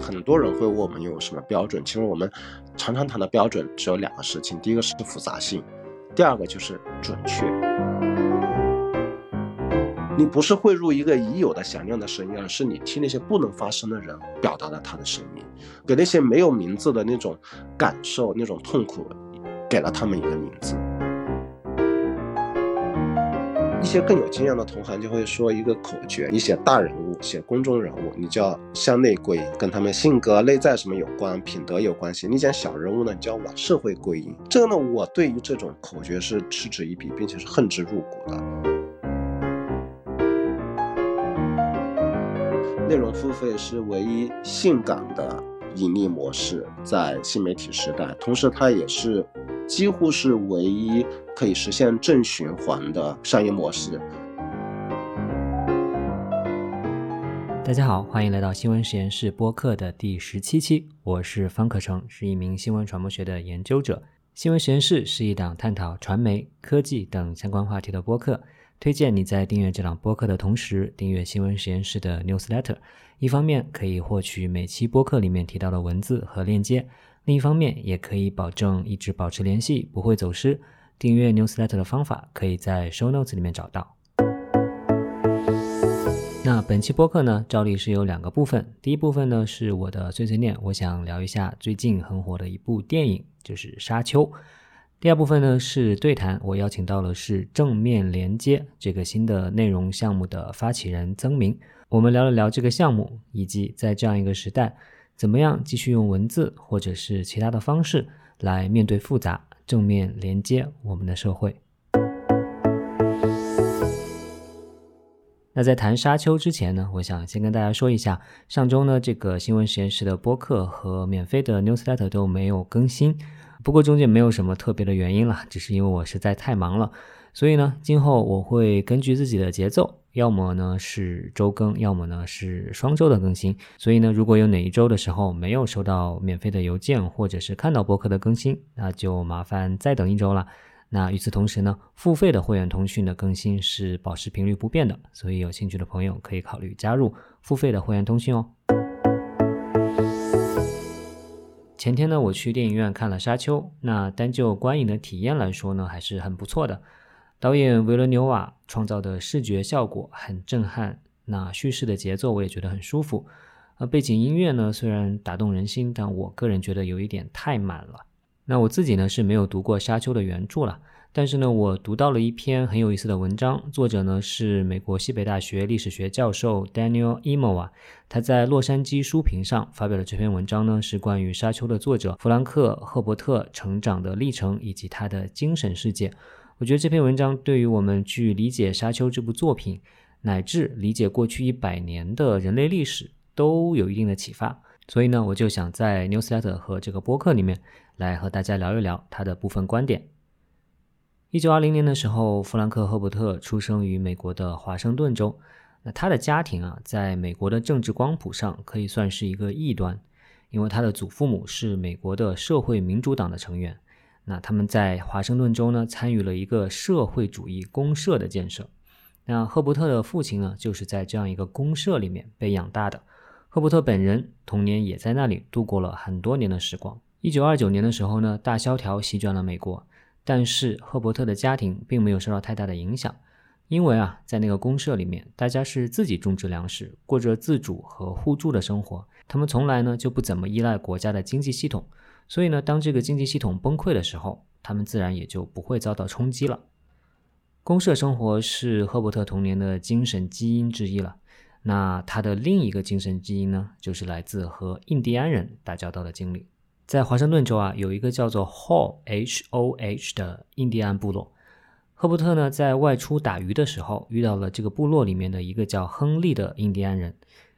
很多人会问我们有什么标准，其实我们常常谈的标准只有两个事情，第一个是复杂性，第二个就是准确。你不是汇入一个已有的响亮的声音，而是你替那些不能发声的人表达了他的声音，给那些没有名字的那种感受、那种痛苦，给了他们一个名字。一些更有经验的同行就会说一个口诀：你写大人物、写公众人物，你就要向内归因，跟他们性格、内在什么有关，品德有关系；你讲小人物呢，你就要往社会归因。这个呢，我对于这种口诀是嗤之以鼻，并且是恨之入骨的。内容付费是唯一性感的盈利模式，在新媒体时代，同时它也是几乎是唯一可以实现正循环的商业模式。大家好，欢迎来到新闻实验室播客的第十七期，我是方可成，是一名新闻传播学的研究者。新闻实验室是一档探讨传媒、科技等相关话题的播客。推荐你在订阅这档播客的同时，订阅新闻实验室的 newsletter。一方面可以获取每期播客里面提到的文字和链接，另一方面也可以保证一直保持联系，不会走失。订阅 newsletter 的方法可以在 show notes 里面找到。那本期播客呢，照例是有两个部分。第一部分呢是我的碎碎念，我想聊一下最近很火的一部电影，就是《沙丘》。第二部分呢是对谈，我邀请到了是正面连接这个新的内容项目的发起人曾明，我们聊了聊这个项目，以及在这样一个时代，怎么样继续用文字或者是其他的方式来面对复杂，正面连接我们的社会。那在谈沙丘之前呢，我想先跟大家说一下，上周呢这个新闻实验室的播客和免费的 newsletter 都没有更新。不过中间没有什么特别的原因啦，只是因为我实在太忙了，所以呢，今后我会根据自己的节奏，要么呢是周更，要么呢是双周的更新。所以呢，如果有哪一周的时候没有收到免费的邮件，或者是看到博客的更新，那就麻烦再等一周了。那与此同时呢，付费的会员通讯的更新是保持频率不变的，所以有兴趣的朋友可以考虑加入付费的会员通讯哦。前天呢，我去电影院看了《沙丘》，那单就观影的体验来说呢，还是很不错的。导演维伦纽瓦创造的视觉效果很震撼，那叙事的节奏我也觉得很舒服。而背景音乐呢，虽然打动人心，但我个人觉得有一点太满了。那我自己呢是没有读过《沙丘》的原著了。但是呢，我读到了一篇很有意思的文章，作者呢是美国西北大学历史学教授 Daniel Emo 啊，他在洛杉矶书评上发表的这篇文章呢，是关于《沙丘》的作者弗兰克·赫伯特成长的历程以及他的精神世界。我觉得这篇文章对于我们去理解《沙丘》这部作品，乃至理解过去一百年的人类历史，都有一定的启发。所以呢，我就想在 Newsletter 和这个播客里面来和大家聊一聊他的部分观点。一九二零年的时候，弗兰克·赫伯特出生于美国的华盛顿州。那他的家庭啊，在美国的政治光谱上可以算是一个异端，因为他的祖父母是美国的社会民主党的成员。那他们在华盛顿州呢，参与了一个社会主义公社的建设。那赫伯特的父亲呢，就是在这样一个公社里面被养大的。赫伯特本人童年也在那里度过了很多年的时光。一九二九年的时候呢，大萧条席卷了美国。但是赫伯特的家庭并没有受到太大的影响，因为啊，在那个公社里面，大家是自己种植粮食，过着自主和互助的生活。他们从来呢就不怎么依赖国家的经济系统，所以呢，当这个经济系统崩溃的时候，他们自然也就不会遭到冲击了。公社生活是赫伯特童年的精神基因之一了。那他的另一个精神基因呢，就是来自和印第安人打交道的经历。在华盛顿州啊，有一个叫做 Ho H O H 的印第安部落。赫伯特呢，在外出打鱼的时候，遇到了这个部落里面的一个叫亨利的印第安人，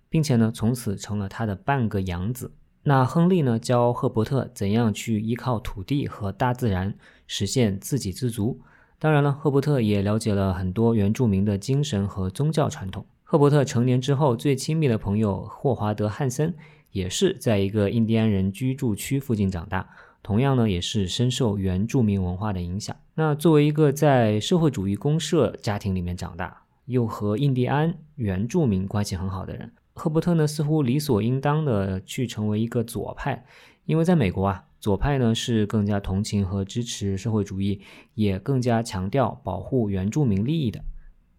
并且呢，从此成了他的半个养子。那亨利呢，教赫伯特怎样去依靠土地和大自然实现自给自足。当然了，赫伯特也了解了很多原住民的精神和宗教传统。赫伯特成年之后，最亲密的朋友霍华德·汉森。也是在一个印第安人居住区附近长大，同样呢，也是深受原住民文化的影响。那作为一个在社会主义公社家庭里面长大，又和印第安原住民关系很好的人，赫伯特呢似乎理所应当的去成为一个左派，因为在美国啊，左派呢是更加同情和支持社会主义，也更加强调保护原住民利益的。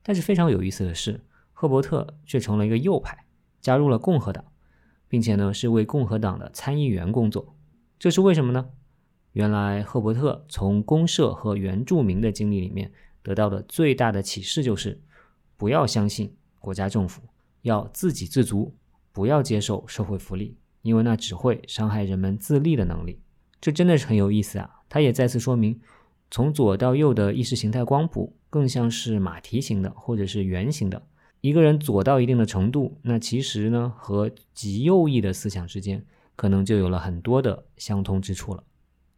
但是非常有意思的是，赫伯特却成了一个右派，加入了共和党，并且呢是为共和党的参议员工作。这是为什么呢？原来赫伯特从公社和原住民的经历里面得到的最大的启示就是，不要相信国家政府，要自给自足，不要接受社会福利，因为那只会伤害人们自立的能力。这真的是很有意思啊！他也再次说明，从左到右的意识形态光谱。更像是马蹄形的，或者是圆形的。一个人左到一定的程度，那其实呢，和极右翼的思想之间，可能就有了很多的相通之处了。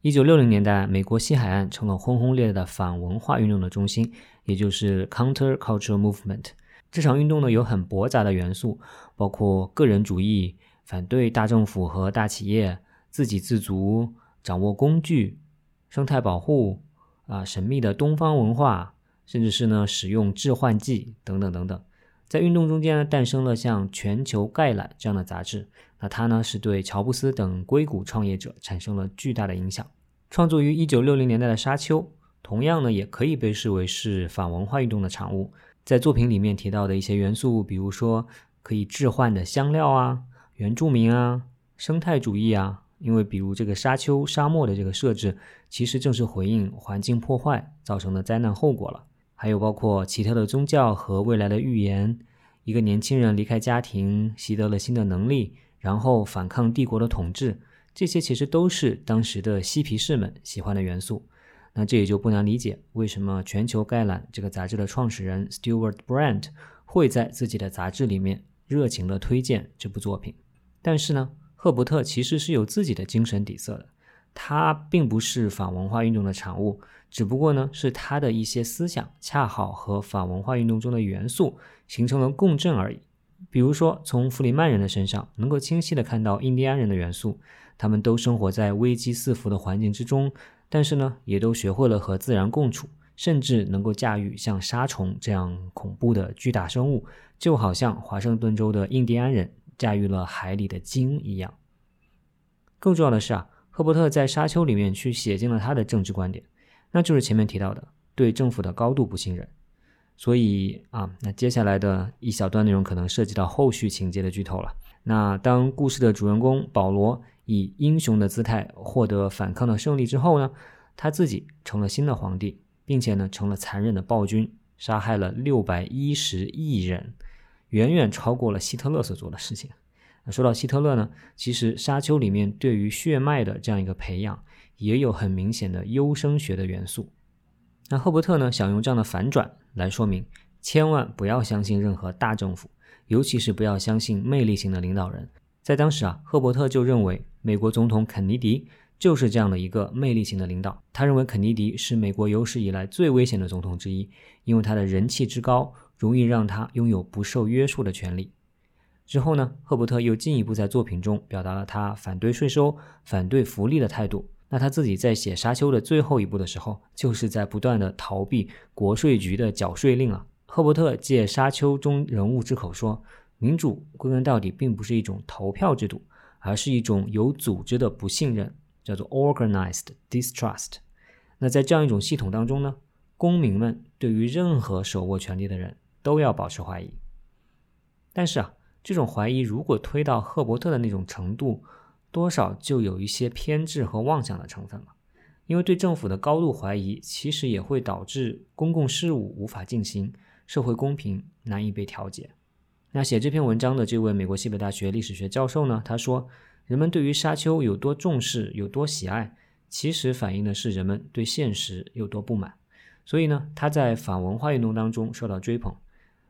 一九六零年代，美国西海岸成了轰轰烈烈的反文化运动的中心，也就是 Countercultural Movement。这场运动呢，有很驳杂的元素，包括个人主义、反对大政府和大企业、自给自足、掌握工具、生态保护啊、神秘的东方文化。甚至是呢，使用致幻剂等等等等，在运动中间呢，诞生了像《全球概览》这样的杂志。那它呢，是对乔布斯等硅谷创业者产生了巨大的影响。创作于一九六零年代的《沙丘》，同样呢，也可以被视为是反文化运动的产物。在作品里面提到的一些元素，比如说可以置换的香料啊、原住民啊、生态主义啊，因为比如这个沙丘沙漠的这个设置，其实正是回应环境破坏造成的灾难后果了。还有包括奇特的宗教和未来的预言，一个年轻人离开家庭，习得了新的能力，然后反抗帝国的统治，这些其实都是当时的嬉皮士们喜欢的元素。那这也就不难理解，为什么全球概览这个杂志的创始人 Stewart Brand 会在自己的杂志里面热情地推荐这部作品。但是呢，赫伯特其实是有自己的精神底色的。他并不是反文化运动的产物，只不过呢，是他的一些思想恰好和反文化运动中的元素形成了共振而已。比如说，从弗里曼人的身上能够清晰地看到印第安人的元素，他们都生活在危机四伏的环境之中，但是呢，也都学会了和自然共处，甚至能够驾驭像沙虫这样恐怖的巨大生物，就好像华盛顿州的印第安人驾驭了海里的鲸一样。更重要的是啊。赫伯特在《沙丘》里面去写进了他的政治观点，那就是前面提到的对政府的高度不信任。所以啊，那接下来的一小段内容可能涉及到后续情节的剧透了。那当故事的主人公保罗以英雄的姿态获得反抗的胜利之后呢，他自己成了新的皇帝，并且呢成了残忍的暴君，杀害了六百一十亿人，远远超过了希特勒所做的事情。那说到希特勒呢，其实《沙丘》里面对于血脉的这样一个培养，也有很明显的优生学的元素。那赫伯特呢，想用这样的反转来说明，千万不要相信任何大政府，尤其是不要相信魅力型的领导人。在当时啊，赫伯特就认为美国总统肯尼迪就是这样的一个魅力型的领导。他认为肯尼迪是美国有史以来最危险的总统之一，因为他的人气之高，容易让他拥有不受约束的权利。之后呢，赫伯特又进一步在作品中表达了他反对税收、反对福利的态度。那他自己在写《沙丘》的最后一部的时候，就是在不断的逃避国税局的缴税令啊。赫伯特借《沙丘》中人物之口说，民主归根到底并不是一种投票制度，而是一种有组织的不信任，叫做 organized distrust。那在这样一种系统当中呢，公民们对于任何手握权力的人都要保持怀疑。但是啊。这种怀疑如果推到赫伯特的那种程度，多少就有一些偏执和妄想的成分了。因为对政府的高度怀疑，其实也会导致公共事务无法进行，社会公平难以被调节。那写这篇文章的这位美国西北大学历史学教授呢？他说，人们对于沙丘有多重视、有多喜爱，其实反映的是人们对现实有多不满。所以呢，他在反文化运动当中受到追捧。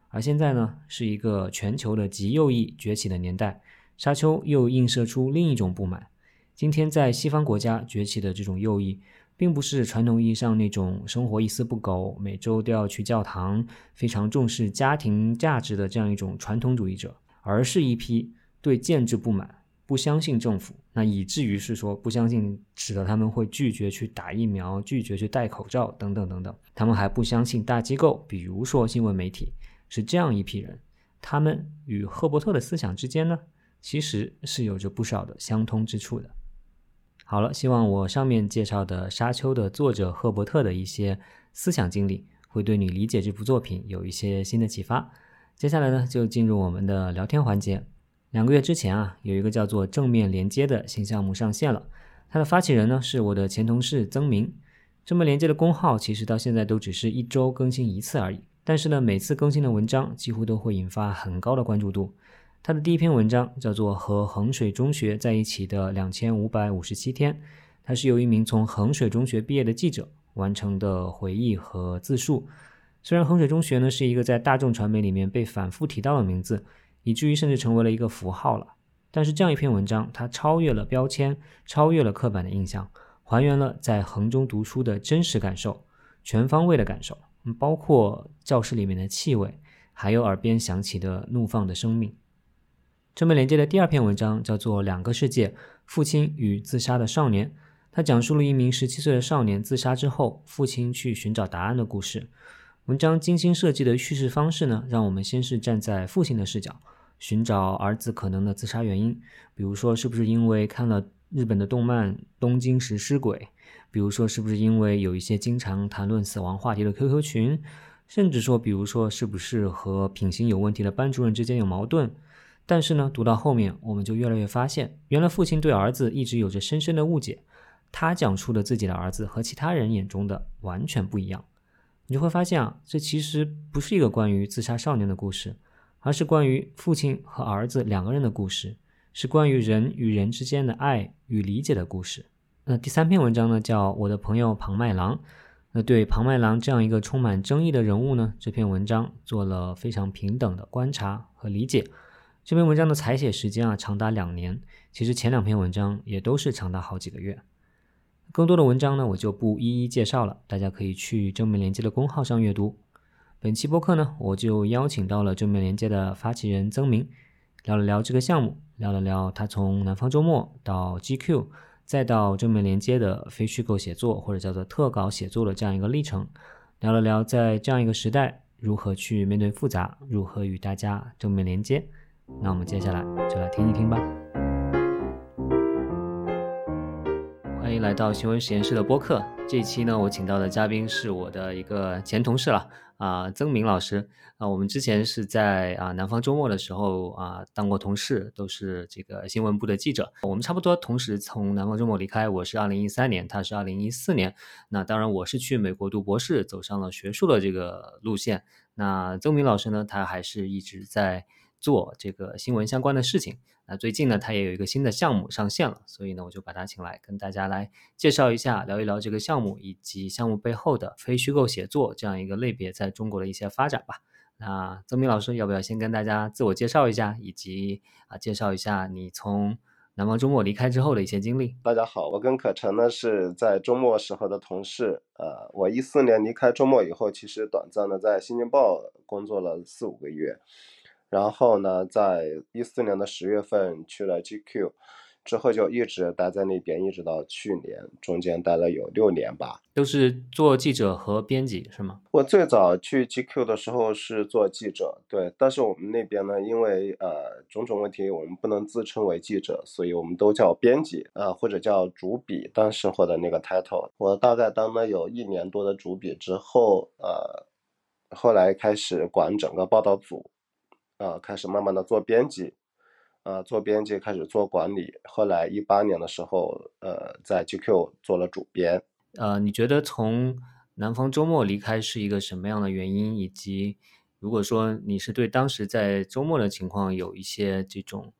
而现在呢，是一个全球的极右翼崛起的年代，沙丘又映射出另一种不满。今天在西方国家崛起的这种右翼，并不是传统意义上那种生活一丝不苟、每周都要去教堂、非常重视家庭价值的这样一种传统主义者，而是一批对建制不满、不相信政府，那以至于是说不相信，使得他们会拒绝去打疫苗、拒绝去戴口罩等等等等。他们还不相信大机构，比如说新闻媒体。是这样一批人，他们与赫伯特的思想之间呢，其实是有着不少的相通之处的。好了，希望我上面介绍的《沙丘》的作者赫伯特的一些思想经历，会对你理解这部作品有一些新的启发。接下来呢，就进入我们的聊天环节。两个月之前啊，有一个叫做“正面连接”的新项目上线了，它的发起人呢是我的前同事曾明。正面连接的公号其实到现在都只是一周更新一次而已，但是呢，每次更新的文章几乎都会引发很高的关注度。他的第一篇文章叫做《和衡水中学在一起的两千五百五十七天》，它是由一名从衡水中学毕业的记者完成的回忆和自述。虽然衡水中学呢是一个在大众传媒里面被反复提到的名字，以至于甚至成为了一个符号了，但是这样一篇文章，它超越了标签，超越了刻板的印象，还原了在衡中读书的真实感受，全方位的感受，包括教室里面的气味，还有耳边响起的怒放的生命。正面连接的第二篇文章叫做《两个世界：父亲与自杀的少年》，它讲述了一名十七岁的少年自杀之后，父亲去寻找答案的故事。文章精心设计的叙事方式呢，让我们先是站在父亲的视角，寻找儿子可能的自杀原因，比如说是不是因为看了日本的动漫《东京食尸鬼》，比如说是不是因为有一些经常谈论死亡话题的 QQ 群，甚至说，比如说是不是和品行有问题的班主任之间有矛盾。但是呢，读到后面，我们就越来越发现，原来父亲对儿子一直有着深深的误解。他讲述的自己的儿子和其他人眼中的完全不一样。你就会发现啊，这其实不是一个关于自杀少年的故事，而是关于父亲和儿子两个人的故事，是关于人与人之间的爱与理解的故事。那第三篇文章呢，叫《我的朋友庞麦郎》。那对庞麦郎这样一个充满争议的人物呢，这篇文章做了非常平等的观察和理解。这篇文章的采写时间啊，长达两年。其实前两篇文章也都是长达好几个月。更多的文章呢，我就不一一介绍了，大家可以去正面连接的公号上阅读。本期播客呢，我就邀请到了正面连接的发起人曾明，聊了聊这个项目，聊了聊他从南方周末到 GQ，再到正面连接的非虚构写作或者叫做特稿写作的这样一个历程，聊了聊在这样一个时代如何去面对复杂，如何与大家正面连接。那我们接下来就来听一听吧。欢迎来到行为实验室的播客。这一期呢，我请到的嘉宾是我的一个前同事了啊，曾明老师啊。我们之前是在啊南方周末的时候啊当过同事，都是这个新闻部的记者。我们差不多同时从南方周末离开，我是二零一三年，他是二零一四年。那当然，我是去美国读博士，走上了学术的这个路线。那曾明老师呢，他还是一直在。做这个新闻相关的事情，那最近呢，他也有一个新的项目上线了，所以呢，我就把他请来跟大家来介绍一下，聊一聊这个项目以及项目背后的非虚构写作这样一个类别在中国的一些发展吧。那曾明老师，要不要先跟大家自我介绍一下，以及啊，介绍一下你从南方周末离开之后的一些经历？大家好，我跟可成呢是在周末时候的同事，呃，我一四年离开周末以后，其实短暂的在《新京报》工作了四五个月。然后呢，在一四年的十月份去了 GQ，之后就一直待在那边，一直到去年，中间待了有六年吧。都是做记者和编辑是吗？我最早去 GQ 的时候是做记者，对。但是我们那边呢，因为呃种种问题，我们不能自称为记者，所以我们都叫编辑，呃或者叫主笔。当时获得那个 title，我大概当了有一年多的主笔之后，呃，后来开始管整个报道组。呃，开始慢慢的做编辑，呃，做编辑开始做管理，后来一八年的时候，呃，在 GQ 做了主编。呃，你觉得从南方周末离开是一个什么样的原因？以及如果说你是对当时在周末的情况有一些这种。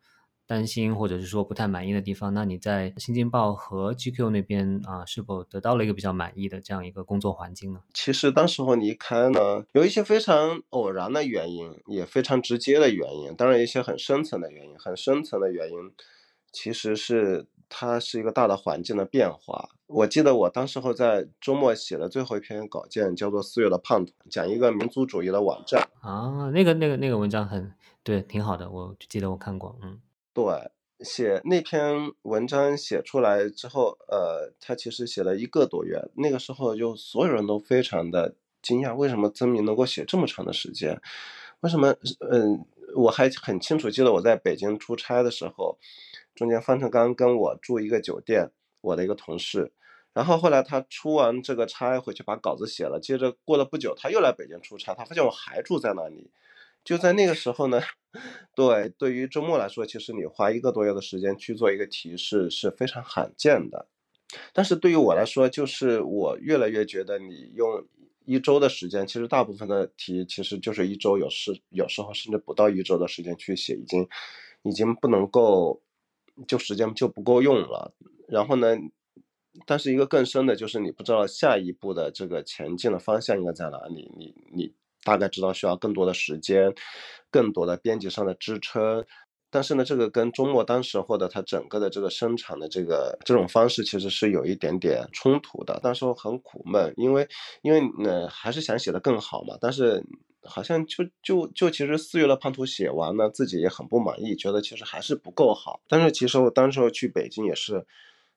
担心或者是说不太满意的地方，那你在《新京报》和 GQ 那边啊，是否得到了一个比较满意的这样一个工作环境呢？其实当时候离开呢，有一些非常偶然的原因，也非常直接的原因，当然一些很深层的原因。很深层的原因，其实是它是一个大的环境的变化。我记得我当时候在周末写的最后一篇稿件叫做《四月的胖团》，讲一个民族主义的网站啊，那个那个那个文章很对，挺好的，我记得我看过，嗯。对，写那篇文章写出来之后，呃，他其实写了一个多月。那个时候就所有人都非常的惊讶，为什么曾明能够写这么长的时间？为什么？嗯，我还很清楚记得我在北京出差的时候，中间方程刚跟我住一个酒店，我的一个同事。然后后来他出完这个差回去把稿子写了，接着过了不久他又来北京出差，他发现我还住在那里。就在那个时候呢，对，对于周末来说，其实你花一个多月的时间去做一个题是是非常罕见的。但是对于我来说，就是我越来越觉得你用一周的时间，其实大部分的题其实就是一周，有时有时候甚至不到一周的时间去写，已经已经不能够，就时间就不够用了。然后呢？但是一个更深的就是你不知道下一步的这个前进的方向应该在哪里，你你大概知道需要更多的时间，更多的编辑上的支撑。但是呢，这个跟周末当时或者它整个的这个生产的这个这种方式其实是有一点点冲突的。当时我很苦闷，因为因为呢还是想写的更好嘛，但是好像就就就其实四月的胖图写完呢，自己也很不满意，觉得其实还是不够好。但是其实我当时去北京也是。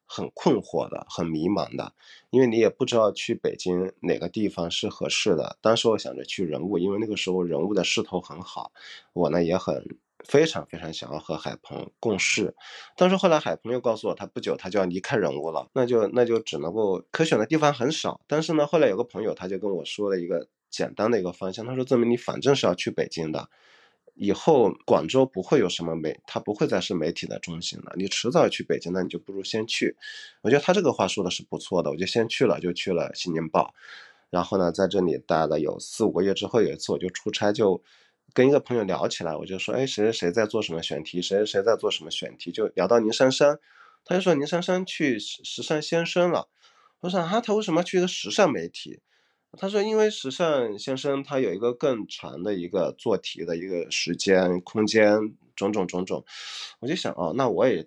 很困惑的，很迷茫的，因为你也不知道去北京哪个地方是合适的。当时我想着去人物，因为那个时候人物的势头很好，我呢也很非常非常想要和海鹏共事。但是后来海鹏又告诉我，他不久他就要离开人物了，那就那就只能够可选的地方很少。但是呢，后来有个朋友他就跟我说了一个简单的一个方向，他说证明你反正是要去北京的。以后广州不会有什么媒，它不会再是媒体的中心了。你迟早去北京，那你就不如先去。我觉得他这个话说的是不错的，我就先去了，就去了《新京报》。然后呢，在这里待了有四五个月之后，有一次我就出差，就跟一个朋友聊起来，我就说，哎，谁谁谁在做什么选题，谁谁谁在做什么选题，就聊到宁珊珊，他就说宁珊珊去时时尚先生了。我说啊，他为什么去一个时尚媒体？他说：“因为时尚先生他有一个更长的一个做题的一个时间、空间，种种种种，我就想哦，那我也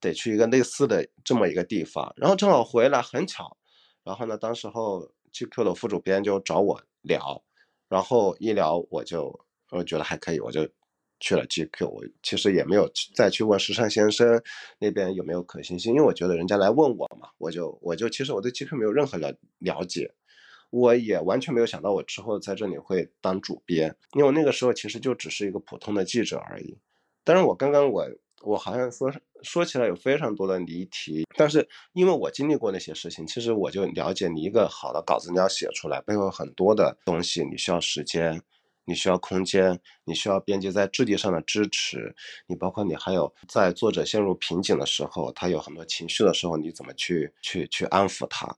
得去一个类似的这么一个地方。然后正好回来，很巧。然后呢，当时候 GQ 的副主编就找我聊，然后一聊我就我觉得还可以，我就去了 GQ。我其实也没有再去问时尚先生那边有没有可行性，因为我觉得人家来问我嘛，我就我就其实我对 GQ 没有任何了了解。”我也完全没有想到我之后在这里会当主编，因为我那个时候其实就只是一个普通的记者而已。但是，我刚刚我我好像说说起来有非常多的离题，但是因为我经历过那些事情，其实我就了解你一个好的稿子你要写出来，背后很多的东西，你需要时间，你需要空间，你需要编辑在质地上的支持，你包括你还有在作者陷入瓶颈的时候，他有很多情绪的时候，你怎么去去去安抚他。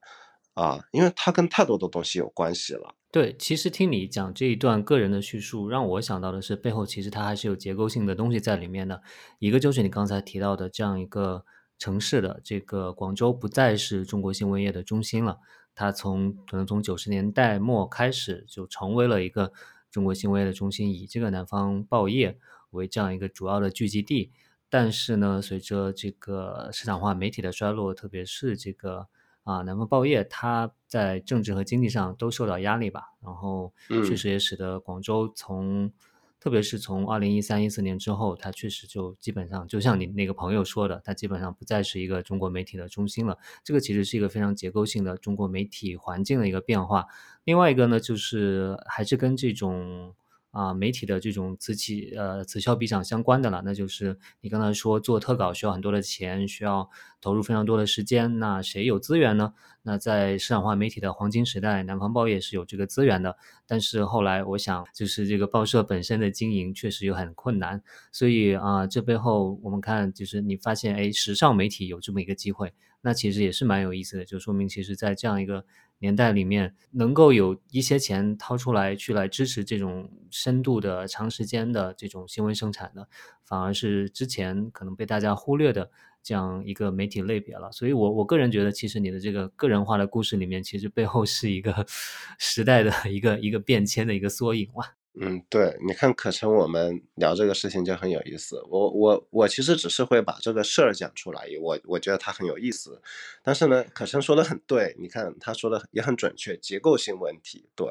啊，因为它跟太多的东西有关系了。对，其实听你讲这一段个人的叙述，让我想到的是背后其实它还是有结构性的东西在里面的。一个就是你刚才提到的这样一个城市的这个广州不再是中国新闻业的中心了，它从可能从九十年代末开始就成为了一个中国新闻业的中心，以这个南方报业为这样一个主要的聚集地。但是呢，随着这个市场化媒体的衰落，特别是这个。啊，南方报业它在政治和经济上都受到压力吧，然后确实也使得广州从，特别是从二零一三一四年之后，它确实就基本上就像你那个朋友说的，它基本上不再是一个中国媒体的中心了。这个其实是一个非常结构性的中国媒体环境的一个变化。另外一个呢，就是还是跟这种。啊，媒体的这种此起呃此消彼长相关的了，那就是你刚才说做特稿需要很多的钱，需要投入非常多的时间，那谁有资源呢？那在市场化媒体的黄金时代，南方报业是有这个资源的，但是后来我想，就是这个报社本身的经营确实又很困难，所以啊，这背后我们看，就是你发现，哎，时尚媒体有这么一个机会，那其实也是蛮有意思的，就说明其实在这样一个。年代里面能够有一些钱掏出来去来支持这种深度的长时间的这种新闻生产的，反而是之前可能被大家忽略的这样一个媒体类别了。所以，我我个人觉得，其实你的这个个人化的故事里面，其实背后是一个 时代的一个一个变迁的一个缩影哇。嗯，对，你看可成，我们聊这个事情就很有意思。我我我其实只是会把这个事儿讲出来，我我觉得它很有意思。但是呢，可成说的很对，你看他说的也很准确，结构性问题，对，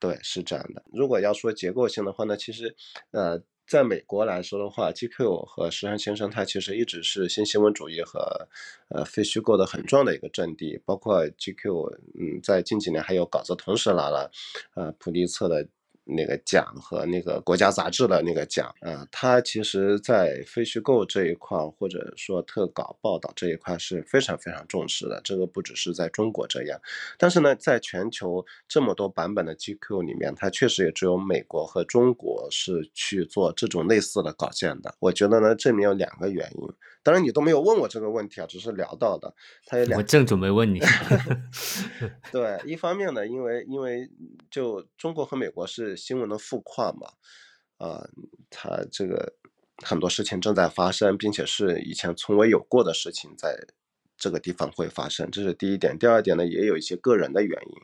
对，是这样的。如果要说结构性的话呢，其实，呃，在美国来说的话，GQ 和时尚先生，它其实一直是新新闻主义和呃非虚构的很重要的一个阵地。包括 GQ，嗯，在近几年还有稿子同时拿了呃普利策的。那个奖和那个国家杂志的那个奖啊，他其实在非虚构这一块或者说特稿报道这一块是非常非常重视的。这个不只是在中国这样，但是呢，在全球这么多版本的 GQ 里面，它确实也只有美国和中国是去做这种类似的稿件的。我觉得呢，这里面有两个原因。当然你都没有问我这个问题啊，只是聊到的。他有两，我正准备问你。对，一方面呢，因为因为就中国和美国是新闻的富矿嘛，啊，它这个很多事情正在发生，并且是以前从未有过的事情，在这个地方会发生，这是第一点。第二点呢，也有一些个人的原因。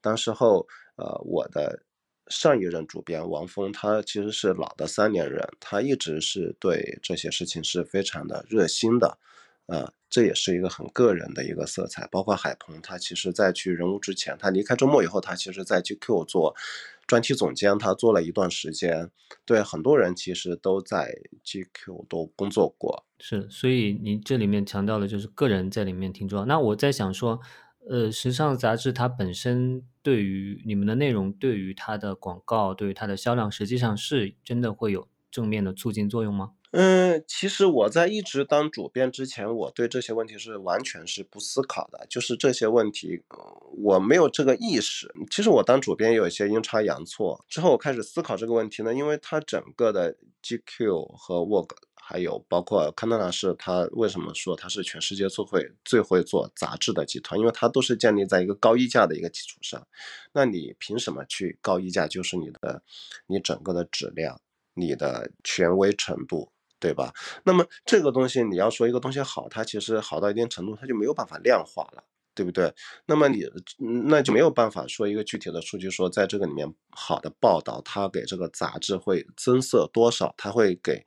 当时候，呃，我的。上一任主编王峰，他其实是老的三年人，他一直是对这些事情是非常的热心的，啊，这也是一个很个人的一个色彩。包括海鹏，他其实在去人物之前，他离开周末以后，他其实在 GQ 做专题总监，他做了一段时间。对很多人其实都在 GQ 都工作过。是，所以你这里面强调的就是个人在里面挺重要。那我在想说。呃，时尚杂志它本身对于你们的内容，对于它的广告，对于它的销量，实际上是真的会有正面的促进作用吗？嗯，其实我在一直当主编之前，我对这些问题是完全是不思考的，就是这些问题我没有这个意识。其实我当主编有一些阴差阳错，之后我开始思考这个问题呢，因为它整个的 GQ 和 Vogue。还有包括康奈纳是，他为什么说他是全世界最会最会做杂志的集团？因为它都是建立在一个高溢价的一个基础上。那你凭什么去高溢价？就是你的你整个的质量、你的权威程度，对吧？那么这个东西你要说一个东西好，它其实好到一定程度，它就没有办法量化了，对不对？那么你那就没有办法说一个具体的数据，说在这个里面好的报道，它给这个杂志会增色多少？它会给。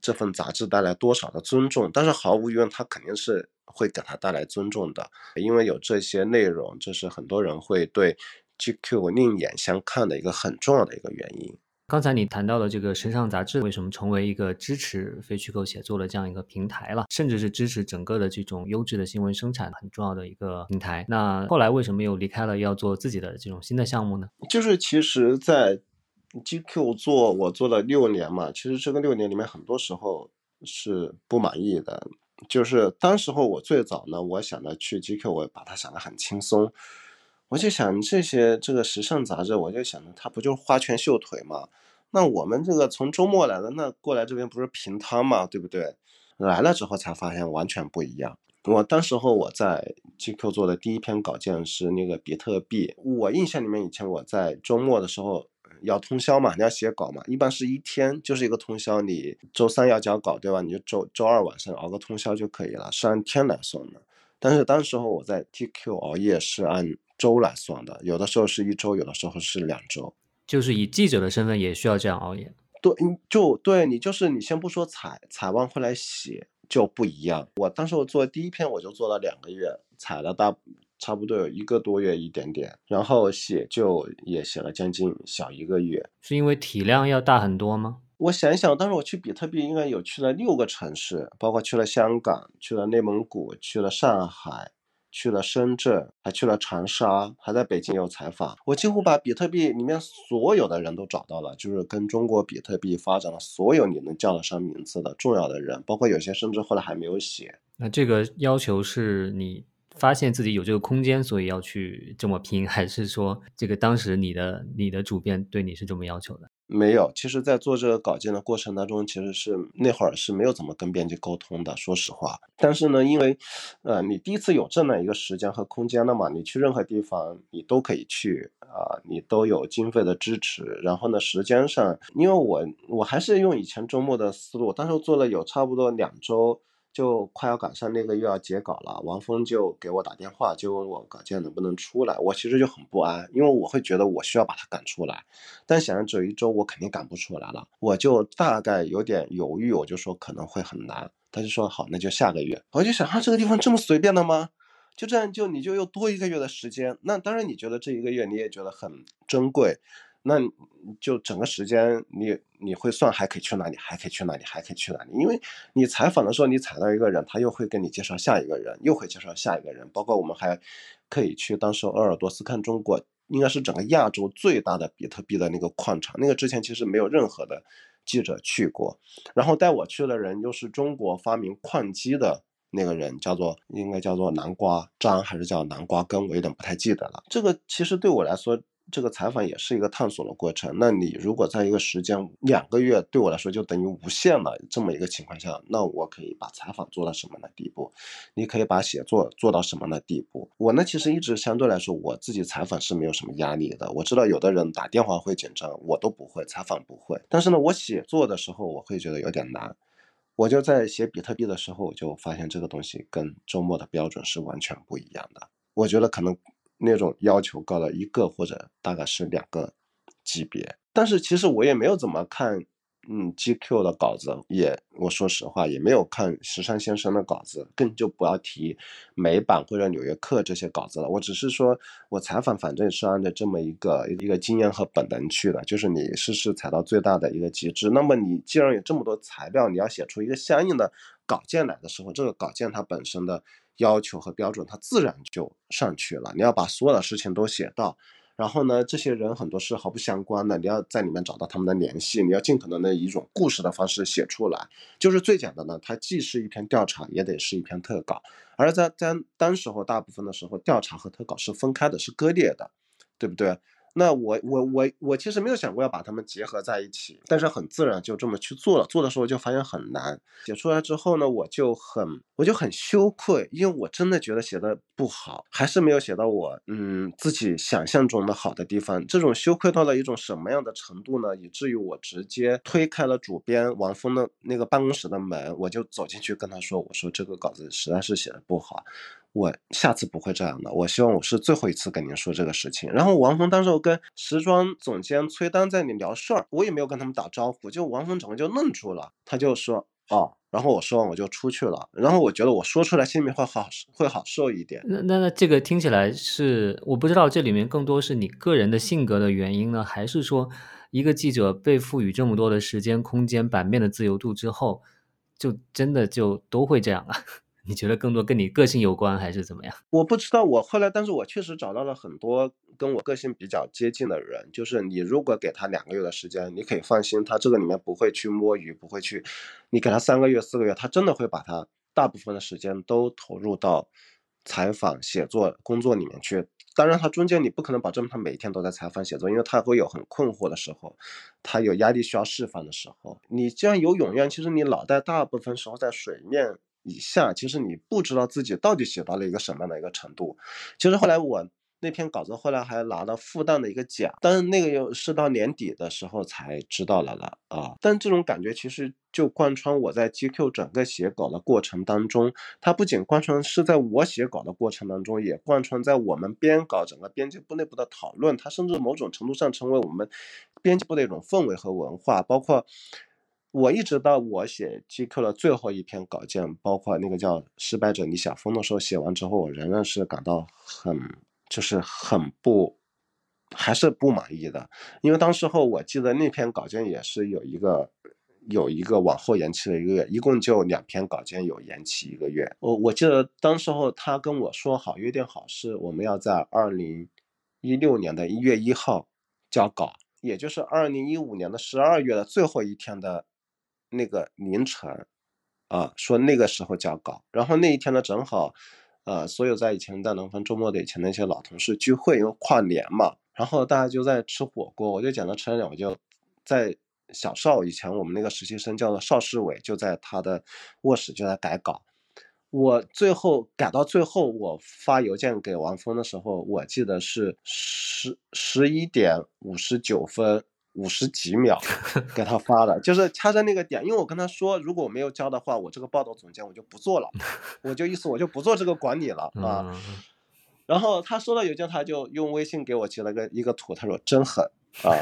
这份杂志带来多少的尊重？但是毫无疑问，它肯定是会给他带来尊重的，因为有这些内容，这是很多人会对 GQ 另眼相看的一个很重要的一个原因。刚才你谈到了这个时尚杂志为什么成为一个支持非虚构写作的这样一个平台了，甚至是支持整个的这种优质的新闻生产很重要的一个平台。那后来为什么又离开了，要做自己的这种新的项目呢？就是其实，在 GQ 做我做了六年嘛，其实这个六年里面很多时候是不满意的。就是当时候我最早呢，我想着去 GQ，我把它想得很轻松，我就想这些这个时尚杂志，我就想着它不就是花拳绣腿嘛？那我们这个从周末来的，那过来这边不是平摊嘛，对不对？来了之后才发现完全不一样。我当时候我在 GQ 做的第一篇稿件是那个比特币，我印象里面以前我在周末的时候。要通宵嘛？你要写稿嘛？一般是一天就是一个通宵。你周三要交稿，对吧？你就周周二晚上熬个通宵就可以了，是按天来算的。但是当时候我在 TQ 熬夜是按周来算的，有的时候是一周，有的时候是两周。就是以记者的身份也需要这样熬夜。对，就对你就是你先不说采采完回来写就不一样。我当时我做第一篇我就做了两个月，采了大。差不多有一个多月一点点，然后写就也写了将近小一个月，是因为体量要大很多吗？我想一想，当时我去比特币应该有去了六个城市，包括去了香港、去了内蒙古、去了上海、去了深圳，还去了长沙，还在北京有采访。我几乎把比特币里面所有的人都找到了，就是跟中国比特币发展的所有你能叫得上名字的重要的人，包括有些甚至后来还没有写。那这个要求是你？发现自己有这个空间，所以要去这么拼，还是说这个当时你的你的主编对你是这么要求的？没有，其实，在做这个稿件的过程当中，其实是那会儿是没有怎么跟编辑沟通的，说实话。但是呢，因为，呃，你第一次有这么一个时间和空间了嘛，你去任何地方你都可以去啊，你都有经费的支持。然后呢，时间上，因为我我还是用以前周末的思路，当时做了有差不多两周。就快要赶上那个又要截稿了，王峰就给我打电话，就问我稿件能不能出来。我其实就很不安，因为我会觉得我需要把它赶出来，但想着只有一周，我肯定赶不出来了。我就大概有点犹豫，我就说可能会很难。他就说好，那就下个月。我就想，啊，这个地方这么随便的吗？就这样，就你就又多一个月的时间。那当然，你觉得这一个月你也觉得很珍贵。那就整个时间，你你会算还可以去哪里，还可以去哪里，还可以去哪里？因为你采访的时候，你采到一个人，他又会跟你介绍下一个人，又会介绍下一个人，包括我们还可以去当时鄂尔多斯看中国应该是整个亚洲最大的比特币的那个矿场，那个之前其实没有任何的记者去过。然后带我去的人又是中国发明矿机的那个人，叫做应该叫做南瓜张还是叫南瓜根，我有点不太记得了。这个其实对我来说。这个采访也是一个探索的过程。那你如果在一个时间两个月，对我来说就等于无限了。这么一个情况下，那我可以把采访做到什么的地步？你可以把写作做到什么的地步？我呢，其实一直相对来说，我自己采访是没有什么压力的。我知道有的人打电话会紧张，我都不会，采访不会。但是呢，我写作的时候，我会觉得有点难。我就在写比特币的时候，我就发现这个东西跟周末的标准是完全不一样的。我觉得可能。那种要求高了一个或者大概是两个级别，但是其实我也没有怎么看，嗯，GQ 的稿子，也我说实话也没有看时尚先生的稿子，更就不要提美版或者纽约客这些稿子了。我只是说我采访反正是按照这么一个一个经验和本能去的，就是你试试采到最大的一个极致。那么你既然有这么多材料，你要写出一个相应的稿件来的时候，这个稿件它本身的。要求和标准，它自然就上去了。你要把所有的事情都写到，然后呢，这些人很多是毫不相关的，你要在里面找到他们的联系，你要尽可能的以一种故事的方式写出来，就是最简单的。它既是一篇调查，也得是一篇特稿。而在在当时候，大部分的时候，调查和特稿是分开的，是割裂的，对不对？那我我我我其实没有想过要把它们结合在一起，但是很自然就这么去做了。做的时候就发现很难，写出来之后呢，我就很我就很羞愧，因为我真的觉得写的不好，还是没有写到我嗯自己想象中的好的地方。这种羞愧到了一种什么样的程度呢？以至于我直接推开了主编王峰的那个办公室的门，我就走进去跟他说：“我说这个稿子实在是写的不好。”我下次不会这样的。我希望我是最后一次跟您说这个事情。然后王峰当时跟时装总监崔丹在那里聊事儿，我也没有跟他们打招呼，就王峰整个就愣住了，他就说哦，然后我说完我就出去了。然后我觉得我说出来心里面会好会好受一点。那那那这个听起来是我不知道这里面更多是你个人的性格的原因呢，还是说一个记者被赋予这么多的时间、空间、版面的自由度之后，就真的就都会这样啊？你觉得更多跟你个性有关还是怎么样？我不知道，我后来，但是我确实找到了很多跟我个性比较接近的人。就是你如果给他两个月的时间，你可以放心，他这个里面不会去摸鱼，不会去。你给他三个月、四个月，他真的会把他大部分的时间都投入到采访、写作工作里面去。当然，他中间你不可能保证他每天都在采访写作，因为他会有很困惑的时候，他有压力需要释放的时候。你既然有永愿，其实你脑袋大部分时候在水面。以下其实你不知道自己到底写到了一个什么样的一个程度。其实后来我那篇稿子后来还拿了复旦的一个奖，但是那个又是到年底的时候才知道了了啊。但这种感觉其实就贯穿我在 GQ 整个写稿的过程当中，它不仅贯穿是在我写稿的过程当中，也贯穿在我们编稿整个编辑部内部的讨论，它甚至某种程度上成为我们编辑部的一种氛围和文化，包括。我一直到我写 GQ 的最后一篇稿件，包括那个叫《失败者李晓峰》的时候，写完之后，我仍然是感到很，就是很不，还是不满意的。因为当时候我记得那篇稿件也是有一个，有一个往后延期了一个月，一共就两篇稿件有延期一个月。我我记得当时候他跟我说好约定好是我们要在二零一六年的一月一号交稿，也就是二零一五年的十二月的最后一天的。那个凌晨，啊，说那个时候交稿，然后那一天呢，正好，呃，所有在以前在南方周末的以前那些老同事聚会，因为跨年嘛，然后大家就在吃火锅，我就讲到吃了，我就在小邵以前我们那个实习生叫做邵世伟，就在他的卧室就在改稿，我最后改到最后，我发邮件给王峰的时候，我记得是十十一点五十九分。五十几秒 给他发的，就是掐着那个点，因为我跟他说，如果我没有交的话，我这个报道总监我就不做了，我就意思我就不做这个管理了啊。然后他收到邮件，他就用微信给我截了个一个图，他说真狠 啊。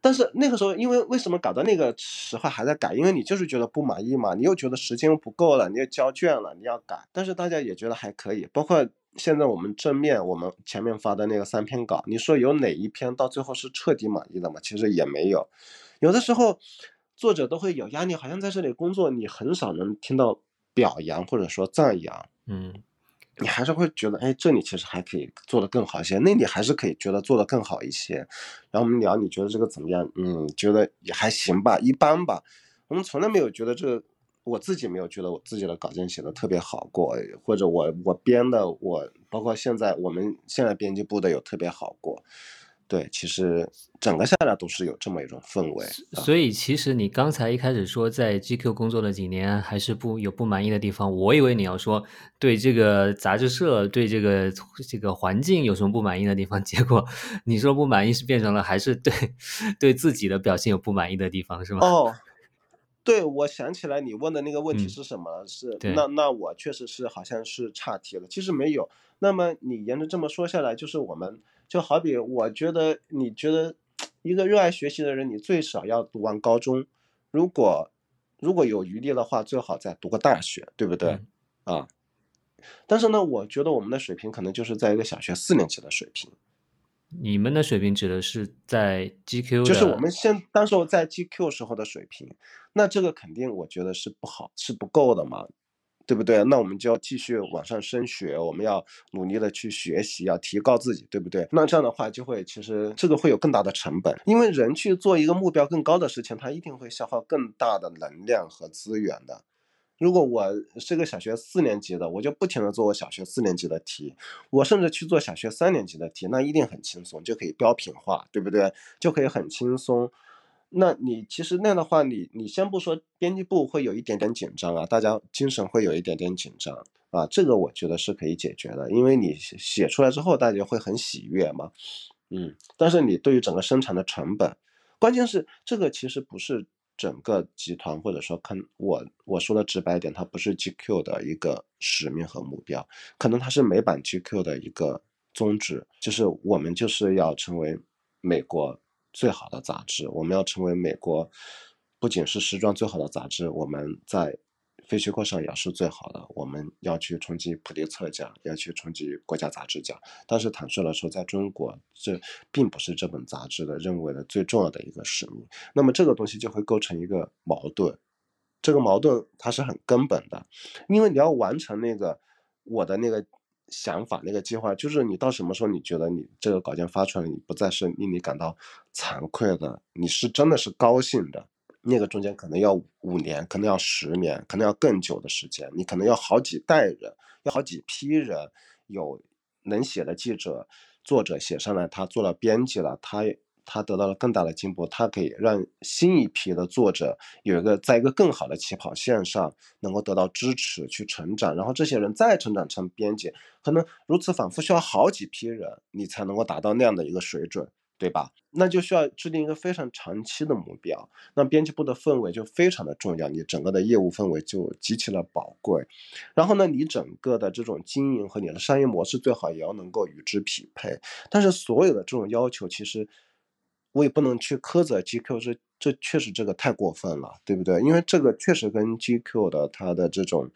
但是那个时候，因为为什么搞到那个时候还在改？因为你就是觉得不满意嘛，你又觉得时间不够了，你又交卷了，你要改。但是大家也觉得还可以，包括。现在我们正面，我们前面发的那个三篇稿，你说有哪一篇到最后是彻底满意的吗？其实也没有。有的时候，作者都会有压力，好像在这里工作，你很少能听到表扬或者说赞扬。嗯，你还是会觉得，哎，这里其实还可以做得更好一些，那里还是可以觉得做得更好一些。然后我们聊，你觉得这个怎么样？嗯，觉得也还行吧，一般吧。我们从来没有觉得这个，我自己没有觉得我自己的稿件写的特别好过，或者我我编的，我包括现在我们现在编辑部的有特别好过。对，其实整个下来都是有这么一种氛围。所以，其实你刚才一开始说在 GQ 工作了几年，还是不有不满意的地方。我以为你要说对这个杂志社、对这个这个环境有什么不满意的地方，结果你说不满意是变成了还是对 对自己的表现有不满意的地方，是吗？哦，对，我想起来你问的那个问题是什么了？是那那我确实是好像是岔题了，其实没有。那么你沿着这么说下来，就是我们。就好比我觉得，你觉得一个热爱学习的人，你最少要读完高中，如果如果有余力的话，最好再读个大学，对不对？啊，但是呢，我觉得我们的水平可能就是在一个小学四年级的水平。你们的水平指的是在 GQ，就是我们现当时在 GQ 时候的水平，那这个肯定我觉得是不好，是不够的嘛。对不对？那我们就要继续往上升学，我们要努力的去学习，要提高自己，对不对？那这样的话就会，其实这个会有更大的成本，因为人去做一个目标更高的事情，他一定会消耗更大的能量和资源的。如果我是个小学四年级的，我就不停的做我小学四年级的题，我甚至去做小学三年级的题，那一定很轻松，就可以标品化，对不对？就可以很轻松。那你其实那样的话，你你先不说编辑部会有一点点紧张啊，大家精神会有一点点紧张啊，这个我觉得是可以解决的，因为你写出来之后，大家会很喜悦嘛，嗯，但是你对于整个生产的成本，关键是这个其实不是整个集团或者说看我我说的直白一点，它不是 GQ 的一个使命和目标，可能它是美版 GQ 的一个宗旨，就是我们就是要成为美国。最好的杂志，我们要成为美国不仅是时装最好的杂志，我们在非虚构上也是最好的。我们要去冲击普利策奖，要去冲击国家杂志奖。但是坦率来说，在中国，这并不是这本杂志的认为的最重要的一个使命。那么这个东西就会构成一个矛盾，这个矛盾它是很根本的，因为你要完成那个我的那个。想法那个计划，就是你到什么时候你觉得你这个稿件发出来，你不再是令你感到惭愧的，你是真的是高兴的，那个中间可能要五年，可能要十年，可能要更久的时间，你可能要好几代人，要好几批人，有能写的记者、作者写上来，他做了编辑了，他。他得到了更大的进步，他可以让新一批的作者有一个在一个更好的起跑线上能够得到支持去成长，然后这些人再成长成编辑，可能如此反复需要好几批人，你才能够达到那样的一个水准，对吧？那就需要制定一个非常长期的目标，那编辑部的氛围就非常的重要，你整个的业务氛围就极其的宝贵，然后呢，你整个的这种经营和你的商业模式最好也要能够与之匹配，但是所有的这种要求其实。我也不能去苛责 GQ，这这确实这个太过分了，对不对？因为这个确实跟 GQ 的它的这种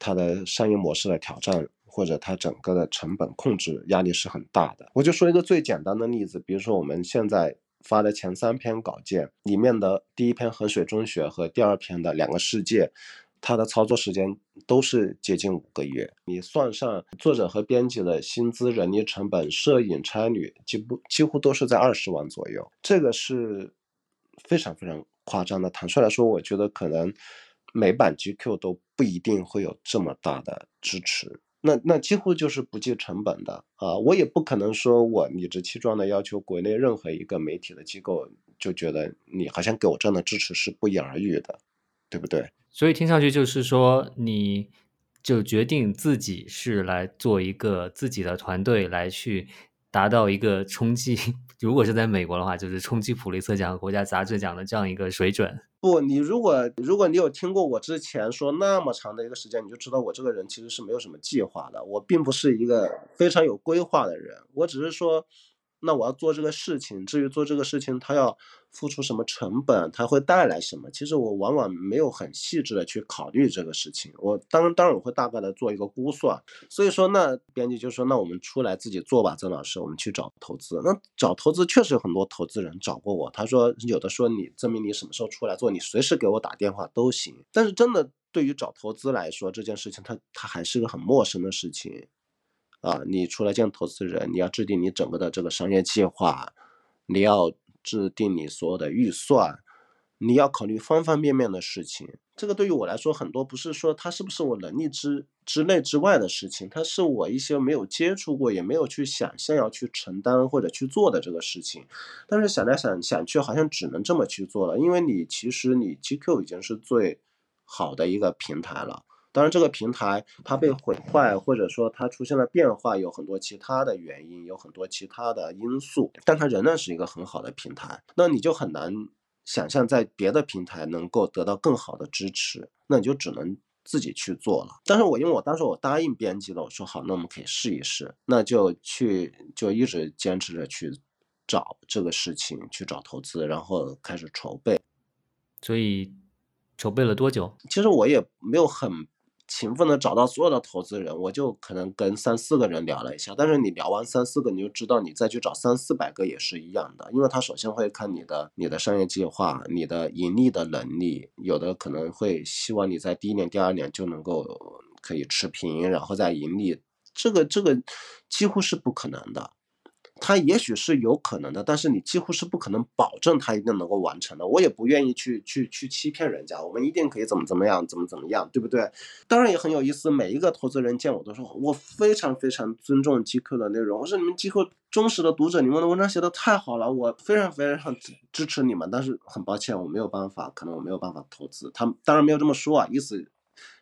它的商业模式的挑战，或者它整个的成本控制压力是很大的。我就说一个最简单的例子，比如说我们现在发的前三篇稿件里面的第一篇河水中学和第二篇的两个世界。它的操作时间都是接近五个月，你算上作者和编辑的薪资、人力成本、摄影、差旅，几乎几乎都是在二十万左右，这个是非常非常夸张的。坦率来说，我觉得可能美版 GQ 都不一定会有这么大的支持，那那几乎就是不计成本的啊！我也不可能说我理直气壮的要求国内任何一个媒体的机构就觉得你好像给我这样的支持是不言而喻的，对不对？所以听上去就是说，你就决定自己是来做一个自己的团队，来去达到一个冲击。如果是在美国的话，就是冲击普利策奖和、国家杂志奖的这样一个水准。不，你如果如果你有听过我之前说那么长的一个时间，你就知道我这个人其实是没有什么计划的。我并不是一个非常有规划的人，我只是说。那我要做这个事情，至于做这个事情，他要付出什么成本，它会带来什么？其实我往往没有很细致的去考虑这个事情。我当当然我会大概的做一个估算。所以说，那编辑就说：“那我们出来自己做吧，曾老师，我们去找投资。”那找投资确实有很多投资人找过我，他说有的说你证明你什么时候出来做，你随时给我打电话都行。但是真的对于找投资来说，这件事情它它还是个很陌生的事情。啊，你出来见投资人，你要制定你整个的这个商业计划，你要制定你所有的预算，你要考虑方方面面的事情。这个对于我来说，很多不是说它是不是我能力之之内之外的事情，它是我一些没有接触过，也没有去想象要去承担或者去做的这个事情。但是想来想想去，好像只能这么去做了，因为你其实你 GQ 已经是最好的一个平台了。当然，这个平台它被毁坏，或者说它出现了变化，有很多其他的原因，有很多其他的因素，但它仍然是一个很好的平台。那你就很难。想象在别的平台能够得到更好的支持，那你就只能自己去做了。但是我因为我当时我答应编辑了，我说好，那我们可以试一试，那就去就一直坚持着去找这个事情，去找投资，然后开始筹备。所以筹备了多久？其实我也没有很。勤奋的找到所有的投资人，我就可能跟三四个人聊了一下，但是你聊完三四个，你就知道你再去找三四百个也是一样的，因为他首先会看你的你的商业计划、你的盈利的能力，有的可能会希望你在第一年、第二年就能够可以持平，然后再盈利，这个这个几乎是不可能的。它也许是有可能的，但是你几乎是不可能保证它一定能够完成的。我也不愿意去去去欺骗人家，我们一定可以怎么怎么样，怎么怎么样，对不对？当然也很有意思，每一个投资人见我都说，我非常非常尊重机构的内容，我说你们机构忠实的读者，你们的文章写的太好了，我非常非常很支持你们。但是很抱歉，我没有办法，可能我没有办法投资。他当然没有这么说啊，意思。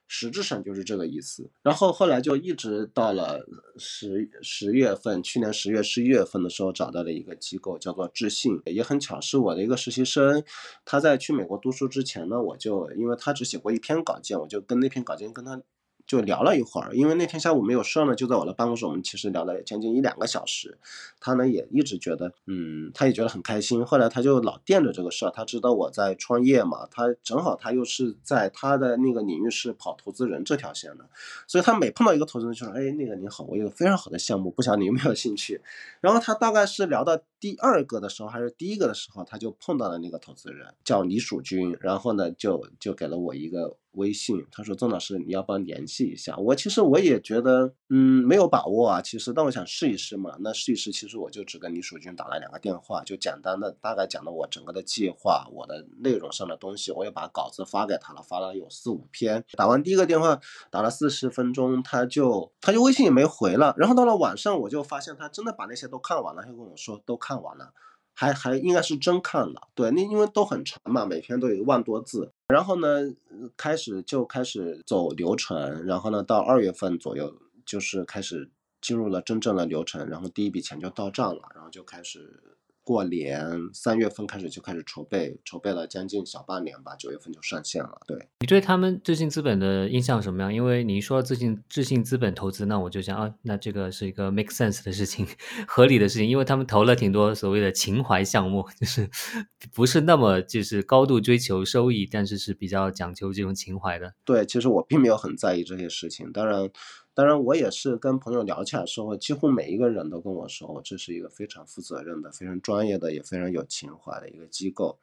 实质上就是这个意思，然后后来就一直到了十十月份，去年十月十一月份的时候，找到了一个机构，叫做智信，也很巧，是我的一个实习生，他在去美国读书之前呢，我就因为他只写过一篇稿件，我就跟那篇稿件跟他。就聊了一会儿，因为那天下午没有事呢，就在我的办公室，我们其实聊了将近一两个小时。他呢也一直觉得，嗯，他也觉得很开心。后来他就老惦着这个事儿，他知道我在创业嘛，他正好他又是在他的那个领域是跑投资人这条线的，所以他每碰到一个投资人就说，哎，那个你好，我有个非常好的项目，不晓得你有没有兴趣。然后他大概是聊到第二个的时候还是第一个的时候，他就碰到了那个投资人，叫李蜀军，然后呢就就给了我一个。微信，他说：“曾老师，你要不要联系一下？”我其实我也觉得，嗯，没有把握啊。其实，但我想试一试嘛。那试一试，其实我就只跟李蜀军打了两个电话，就简单的大概讲了我整个的计划，我的内容上的东西，我也把稿子发给他了，发了有四五篇。打完第一个电话，打了四十分钟，他就他就微信也没回了。然后到了晚上，我就发现他真的把那些都看完了，他就跟我说都看完了。还还应该是真看了，对，那因为都很长嘛，每篇都有一万多字。然后呢，开始就开始走流程，然后呢，到二月份左右就是开始进入了真正的流程，然后第一笔钱就到账了，然后就开始。过年三月份开始就开始筹备，筹备了将近小半年吧，九月份就上线了。对你对他们智信资本的印象什么样？因为你一说智信智信资本投资，那我就想啊，那这个是一个 make sense 的事情，合理的事情，因为他们投了挺多所谓的情怀项目，就是 不是那么就是高度追求收益，但是是比较讲究这种情怀的。对，其实我并没有很在意这些事情，当然。当然，我也是跟朋友聊起来的时候，几乎每一个人都跟我说，这是一个非常负责任的、非常专业的、也非常有情怀的一个机构。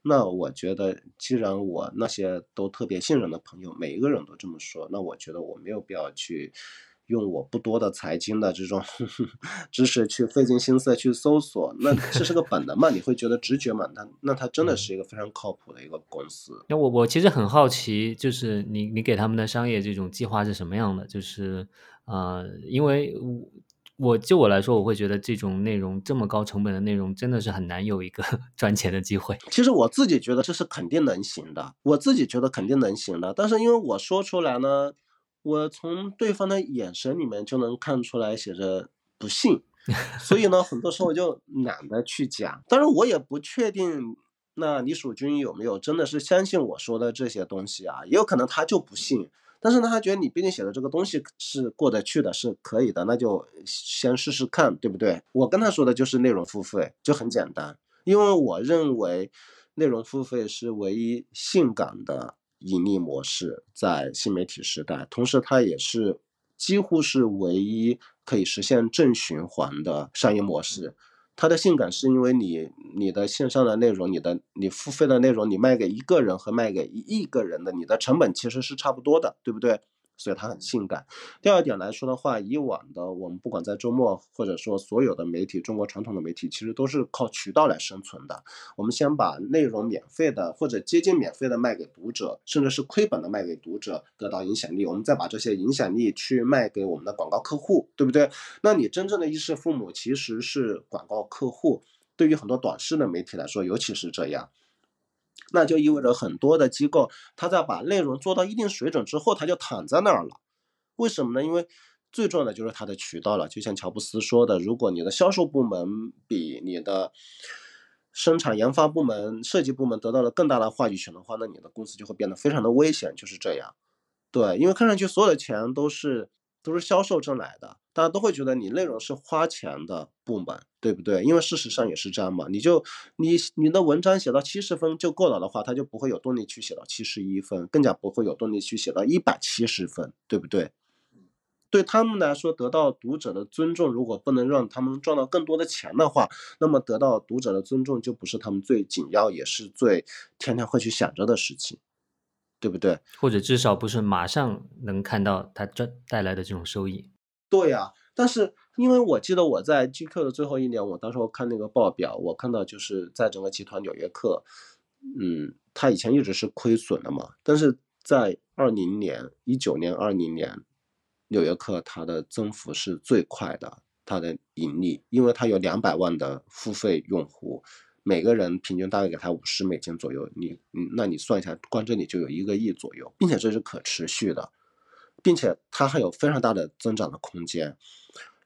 那我觉得，既然我那些都特别信任的朋友，每一个人都这么说，那我觉得我没有必要去。用我不多的财经的这种 知识去费尽心思去搜索，那 这是个本能嘛？你会觉得直觉嘛？那那它真的是一个非常靠谱的一个公司。那我我其实很好奇，就是你你给他们的商业这种计划是什么样的？就是呃，因为我我就我来说，我会觉得这种内容这么高成本的内容，真的是很难有一个 赚钱的机会。其实我自己觉得这是肯定能行的，我自己觉得肯定能行的，但是因为我说出来呢。我从对方的眼神里面就能看出来写着不信，所以呢，很多时候我就懒得去讲。当然，我也不确定那李蜀君有没有真的是相信我说的这些东西啊，也有可能他就不信。但是呢，他觉得你毕竟写的这个东西是过得去的，是可以的，那就先试试看，对不对？我跟他说的就是内容付费，就很简单，因为我认为内容付费是唯一性感的。盈利模式在新媒体时代，同时它也是几乎是唯一可以实现正循环的商业模式。它的性感是因为你你的线上的内容，你的你付费的内容，你卖给一个人和卖给一亿个人的，你的成本其实是差不多的，对不对？所以它很性感。第二点来说的话，以往的我们不管在周末或者说所有的媒体，中国传统的媒体其实都是靠渠道来生存的。我们先把内容免费的或者接近免费的卖给读者，甚至是亏本的卖给读者，得到影响力。我们再把这些影响力去卖给我们的广告客户，对不对？那你真正的衣食父母其实是广告客户。对于很多短视的媒体来说，尤其是这样。那就意味着很多的机构，他在把内容做到一定水准之后，他就躺在那儿了。为什么呢？因为最重要的就是它的渠道了。就像乔布斯说的，如果你的销售部门比你的生产研发部门、设计部门得到了更大的话语权的话，那你的公司就会变得非常的危险。就是这样。对，因为看上去所有的钱都是都是销售挣来的。大家都会觉得你内容是花钱的部门，对不对？因为事实上也是这样嘛。你就你你的文章写到七十分就够了的话，他就不会有动力去写到七十一分，更加不会有动力去写到一百七十分，对不对？对他们来说，得到读者的尊重，如果不能让他们赚到更多的钱的话，那么得到读者的尊重就不是他们最紧要，也是最天天会去想着的事情，对不对？或者至少不是马上能看到它这带来的这种收益。对呀，但是因为我记得我在 GQ 的最后一年，我当时候看那个报表，我看到就是在整个集团纽约客，嗯，它以前一直是亏损的嘛，但是在二零年、一九年、二零年，纽约客它的增幅是最快的，它的盈利，因为它有两百万的付费用户，每个人平均大概给他五十美金左右，你，嗯，那你算一下，光这里就有一个亿左右，并且这是可持续的。并且它还有非常大的增长的空间，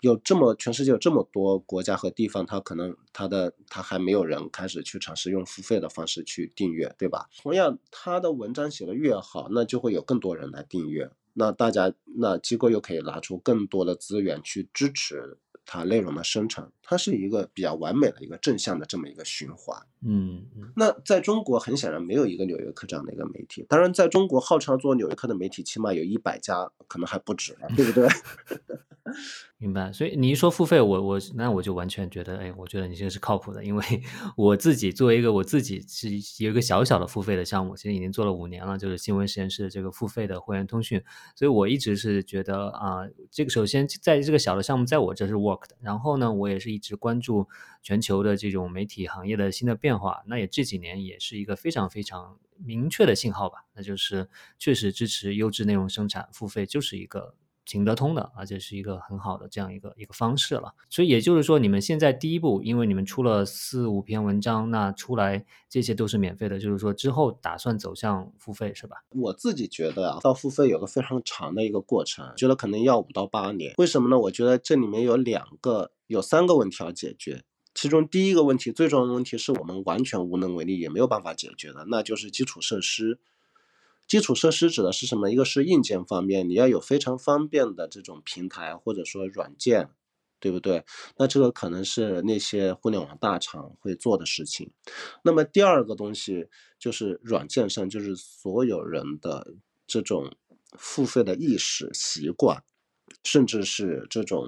有这么全世界有这么多国家和地方，它可能它的它还没有人开始去尝试用付费的方式去订阅，对吧？同样，它的文章写的越好，那就会有更多人来订阅，那大家那机构又可以拿出更多的资源去支持。它内容的生成，它是一个比较完美的一个正向的这么一个循环。嗯，那在中国很显然没有一个纽约客这样的一个媒体。当然，在中国号称做纽约客的媒体，起码有一百家，可能还不止，对不对？明白，所以你一说付费，我我那我就完全觉得，哎，我觉得你这个是靠谱的，因为 我自己作为一个我自己是有一个小小的付费的项目，其实已经做了五年了，就是新闻实验室这个付费的会员通讯，所以我一直是觉得啊，这个首先在这个小的项目在我这是 work 的，然后呢，我也是一直关注全球的这种媒体行业的新的变化，那也这几年也是一个非常非常明确的信号吧，那就是确实支持优质内容生产，付费就是一个。行得通的，而且是一个很好的这样一个一个方式了。所以也就是说，你们现在第一步，因为你们出了四五篇文章，那出来这些都是免费的，就是说之后打算走向付费，是吧？我自己觉得啊，到付费有个非常长的一个过程，觉得可能要五到八年。为什么呢？我觉得这里面有两个、有三个问题要解决。其中第一个问题，最重要的问题是我们完全无能为力，也没有办法解决的，那就是基础设施。基础设施指的是什么？一个是硬件方面，你要有非常方便的这种平台或者说软件，对不对？那这个可能是那些互联网大厂会做的事情。那么第二个东西就是软件上，就是所有人的这种付费的意识习惯，甚至是这种。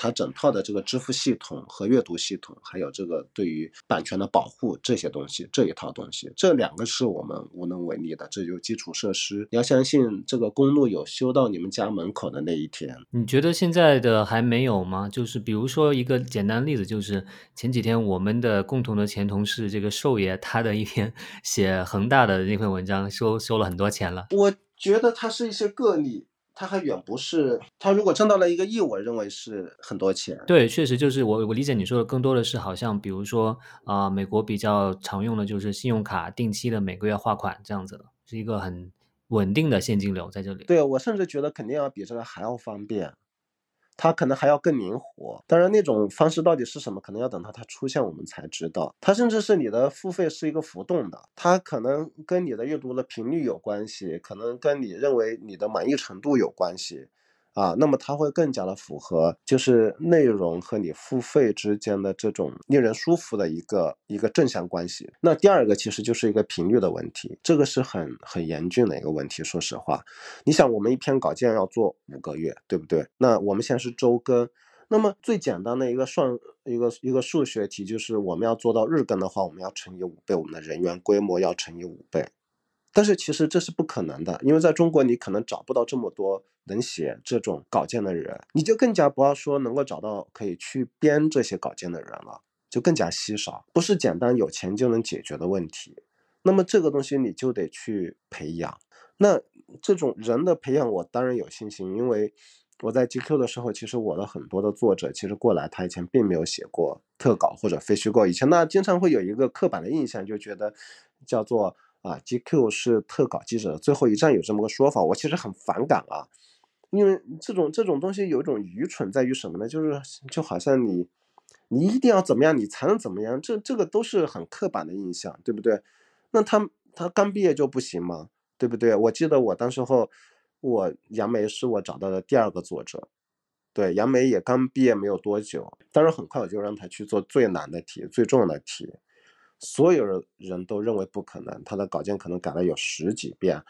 它整套的这个支付系统和阅读系统，还有这个对于版权的保护这些东西，这一套东西，这两个是我们无能为力的，这就基础设施。你要相信这个公路有修到你们家门口的那一天。你觉得现在的还没有吗？就是比如说一个简单例子，就是前几天我们的共同的前同事这个寿爷，他的一篇 写恒大的那篇文章，收收了很多钱了。我觉得他是一些个例。他还远不是它，如果挣到了一个亿，我认为是很多钱。对，确实就是我我理解你说的更多的是，好像比如说啊，美国比较常用的就是信用卡定期的每个月划款这样子的，是一个很稳定的现金流在这里。对我甚至觉得肯定要比这个还要方便。它可能还要更灵活，当然那种方式到底是什么，可能要等到它出现我们才知道。它甚至是你的付费是一个浮动的，它可能跟你的阅读的频率有关系，可能跟你认为你的满意程度有关系。啊，那么它会更加的符合，就是内容和你付费之间的这种令人舒服的一个一个正向关系。那第二个其实就是一个频率的问题，这个是很很严峻的一个问题。说实话，你想我们一篇稿件要做五个月，对不对？那我们现在是周更，那么最简单的一个算一个一个数学题就是我们要做到日更的话，我们要乘以五倍，我们的人员规模要乘以五倍。但是其实这是不可能的，因为在中国你可能找不到这么多能写这种稿件的人，你就更加不要说能够找到可以去编这些稿件的人了，就更加稀少，不是简单有钱就能解决的问题。那么这个东西你就得去培养。那这种人的培养，我当然有信心，因为我在 GQ 的时候，其实我的很多的作者其实过来，他以前并没有写过特稿或者非虚构，以前呢经常会有一个刻板的印象，就觉得叫做啊 GQ 是特稿记者最后一站，有这么个说法，我其实很反感啊，因为这种这种东西有一种愚蠢在于什么呢？就是就好像你你一定要怎么样，你才能怎么样，这这个都是很刻板的印象，对不对？那他他刚毕业就不行吗？对不对？我记得我当时候，我杨梅是我找到的第二个作者，对，杨梅也刚毕业没有多久，但是很快我就让他去做最难的题、最重要的题，所有人都认为不可能，他的稿件可能改了有十几遍，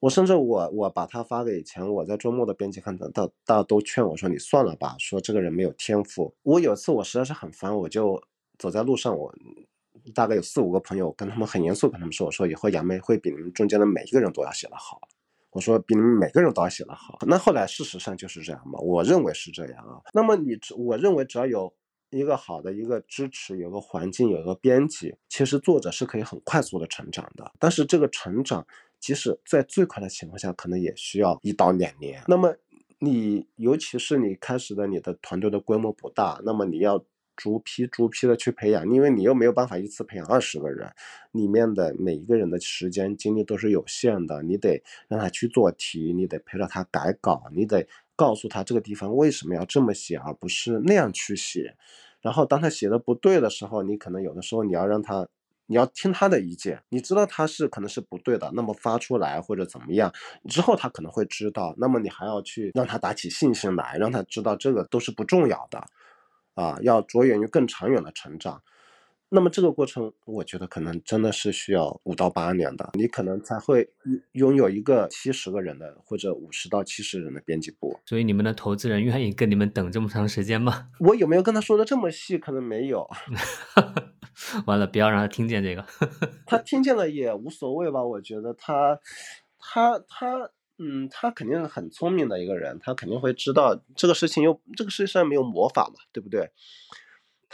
我甚至我我把他发给以前我在周末的编辑看到，大大都劝我说你算了吧，说这个人没有天赋。我有一次我实在是很烦，我就走在路上我。大概有四五个朋友，跟他们很严肃跟他们说：“我说以后杨梅会比你们中间的每一个人都要写得好。”我说比你们每个人都要写得好。那后来事实上就是这样嘛？我认为是这样啊。那么你，我认为只要有一个好的一个支持，有个环境，有个编辑，其实作者是可以很快速的成长的。但是这个成长，即使在最快的情况下，可能也需要一到两年。那么你，尤其是你开始的你的团队的规模不大，那么你要。逐批逐批的去培养，因为你又没有办法一次培养二十个人，里面的每一个人的时间精力都是有限的，你得让他去做题，你得陪着他改稿，你得告诉他这个地方为什么要这么写，而不是那样去写。然后当他写的不对的时候，你可能有的时候你要让他，你要听他的意见，你知道他是可能是不对的，那么发出来或者怎么样之后，他可能会知道，那么你还要去让他打起信心来，让他知道这个都是不重要的。啊，要着眼于更长远的成长，那么这个过程，我觉得可能真的是需要五到八年的，你可能才会拥有一个七十个人的或者五十到七十人的编辑部。所以你们的投资人愿意跟你们等这么长时间吗？我有没有跟他说的这么细？可能没有。完了，不要让他听见这个。他听见了也无所谓吧？我觉得他，他，他。嗯，他肯定是很聪明的一个人，他肯定会知道这个事情又这个世界上没有魔法嘛，对不对？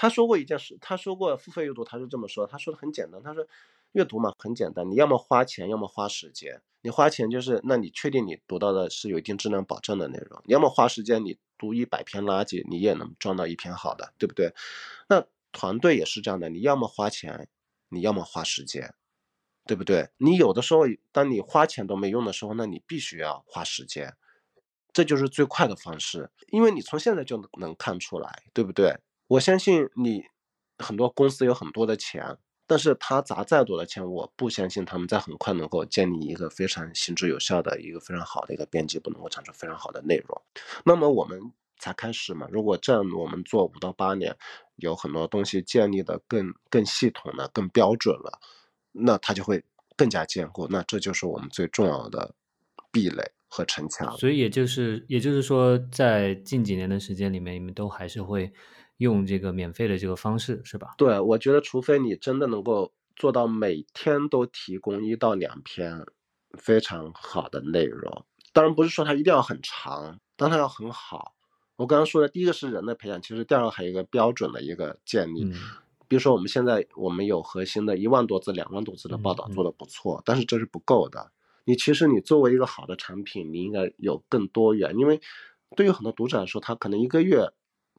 他说过一件事，他说过付费阅读，他是这么说，他说的很简单，他说阅读嘛很简单，你要么花钱，要么花时间。你花钱就是，那你确定你读到的是有一定质量保证的内容；你要么花时间，你读一百篇垃圾，你也能赚到一篇好的，对不对？那团队也是这样的，你要么花钱，你要么花时间。对不对？你有的时候，当你花钱都没用的时候，那你必须要花时间，这就是最快的方式，因为你从现在就能看出来，对不对？我相信你，很多公司有很多的钱，但是他砸再多的钱，我不相信他们在很快能够建立一个非常行之有效的一个非常好的一个编辑部，能够产出非常好的内容。那么我们才开始嘛，如果这样我们做五到八年，有很多东西建立的更更系统了，更标准了。那它就会更加坚固，那这就是我们最重要的壁垒和城墙。所以也就是，也就是说，在近几年的时间里面，你们都还是会用这个免费的这个方式，是吧？对，我觉得除非你真的能够做到每天都提供一到两篇非常好的内容，当然不是说它一定要很长，但它要很好。我刚刚说的第一个是人的培养，其实第二个还有一个标准的一个建立。比如说，我们现在我们有核心的一万多字、两万多字的报道做的不错，但是这是不够的。你其实你作为一个好的产品，你应该有更多元，因为对于很多读者来说，他可能一个月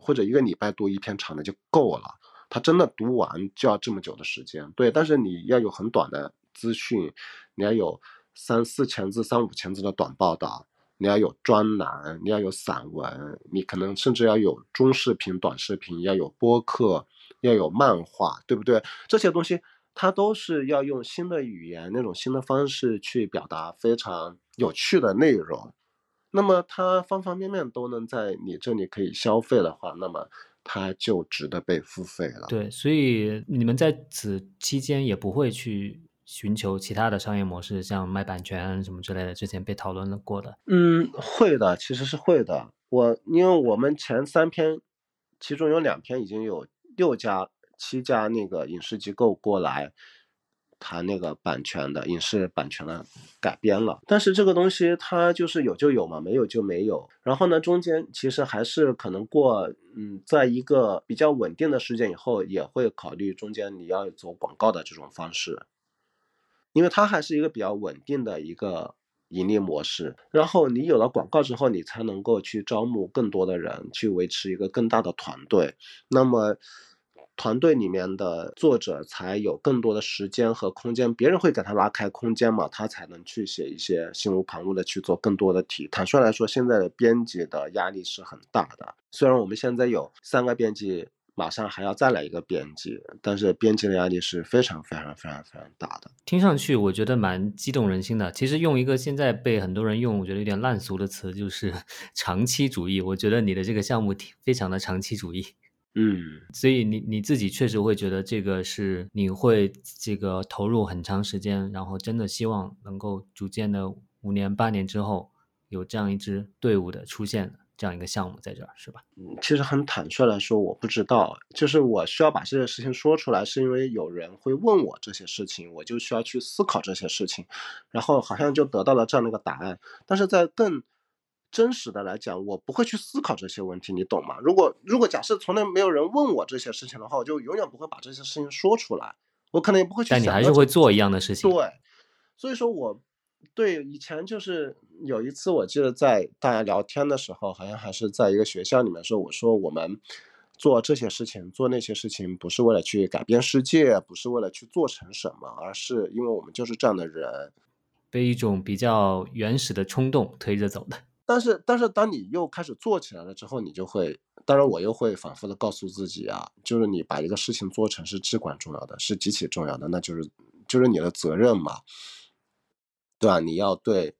或者一个礼拜读一篇长的就够了，他真的读完就要这么久的时间。对，但是你要有很短的资讯，你要有三四千字、三五千字的短报道，你要有专栏，你要有散文，你可能甚至要有中视频、短视频，要有播客。要有漫画，对不对？这些东西它都是要用新的语言、那种新的方式去表达非常有趣的内容。那么它方方面面都能在你这里可以消费的话，那么它就值得被付费了。对，所以你们在此期间也不会去寻求其他的商业模式，像卖版权什么之类的，之前被讨论了过的。嗯，会的，其实是会的。我因为我们前三篇，其中有两篇已经有。六家、七家那个影视机构过来谈那个版权的影视版权的改编了，但是这个东西它就是有就有嘛，没有就没有。然后呢，中间其实还是可能过，嗯，在一个比较稳定的时间以后，也会考虑中间你要走广告的这种方式，因为它还是一个比较稳定的一个。盈利模式，然后你有了广告之后，你才能够去招募更多的人，去维持一个更大的团队。那么，团队里面的作者才有更多的时间和空间，别人会给他拉开空间嘛，他才能去写一些心无旁骛的去做更多的题。坦率来说，现在的编辑的压力是很大的。虽然我们现在有三个编辑。马上还要再来一个编辑，但是编辑的压力是非常非常非常非常大的。听上去我觉得蛮激动人心的。其实用一个现在被很多人用，我觉得有点烂俗的词，就是 长期主义。我觉得你的这个项目挺非常的长期主义。嗯，所以你你自己确实会觉得这个是你会这个投入很长时间，然后真的希望能够逐渐的五年八年之后有这样一支队伍的出现。这样一个项目在这儿是吧？嗯，其实很坦率来说，我不知道，就是我需要把这些事情说出来，是因为有人会问我这些事情，我就需要去思考这些事情，然后好像就得到了这样的一个答案。但是在更真实的来讲，我不会去思考这些问题，你懂吗？如果如果假设从来没有人问我这些事情的话，我就永远不会把这些事情说出来，我可能也不会去。但你还是会做一样的事情。对，所以说我。对，以前就是有一次，我记得在大家聊天的时候，好像还是在一个学校里面说，我说我们做这些事情、做那些事情，不是为了去改变世界，不是为了去做成什么，而是因为我们就是这样的人，被一种比较原始的冲动推着走的。但是，但是当你又开始做起来了之后，你就会，当然我又会反复的告诉自己啊，就是你把一个事情做成是至关重要的，是极其重要的，那就是就是你的责任嘛。对吧？你要对，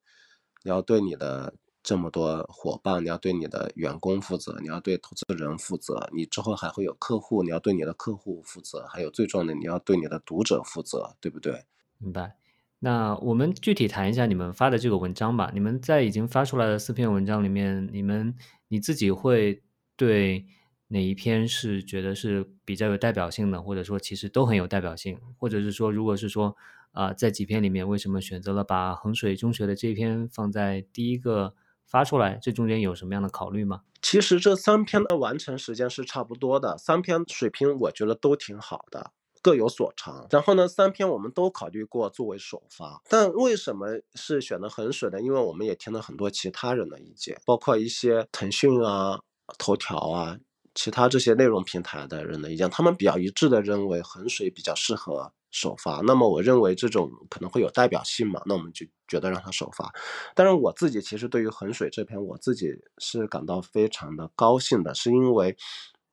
你要对你的这么多伙伴，你要对你的员工负责，你要对投资人负责，你之后还会有客户，你要对你的客户负责，还有最重要的，你要对你的读者负责，对不对？明白。那我们具体谈一下你们发的这个文章吧。你们在已经发出来的四篇文章里面，你们你自己会对哪一篇是觉得是比较有代表性的，或者说其实都很有代表性，或者是说，如果是说。啊，在几篇里面，为什么选择了把衡水中学的这篇放在第一个发出来？这中间有什么样的考虑吗？其实这三篇的完成时间是差不多的，三篇水平我觉得都挺好的，各有所长。然后呢，三篇我们都考虑过作为首发，但为什么是选的衡水呢？因为我们也听了很多其他人的意见，包括一些腾讯啊、头条啊。其他这些内容平台的人的意见，他们比较一致的认为衡水比较适合首发。那么我认为这种可能会有代表性嘛，那我们就觉得让他首发。但是我自己其实对于衡水这篇，我自己是感到非常的高兴的，是因为，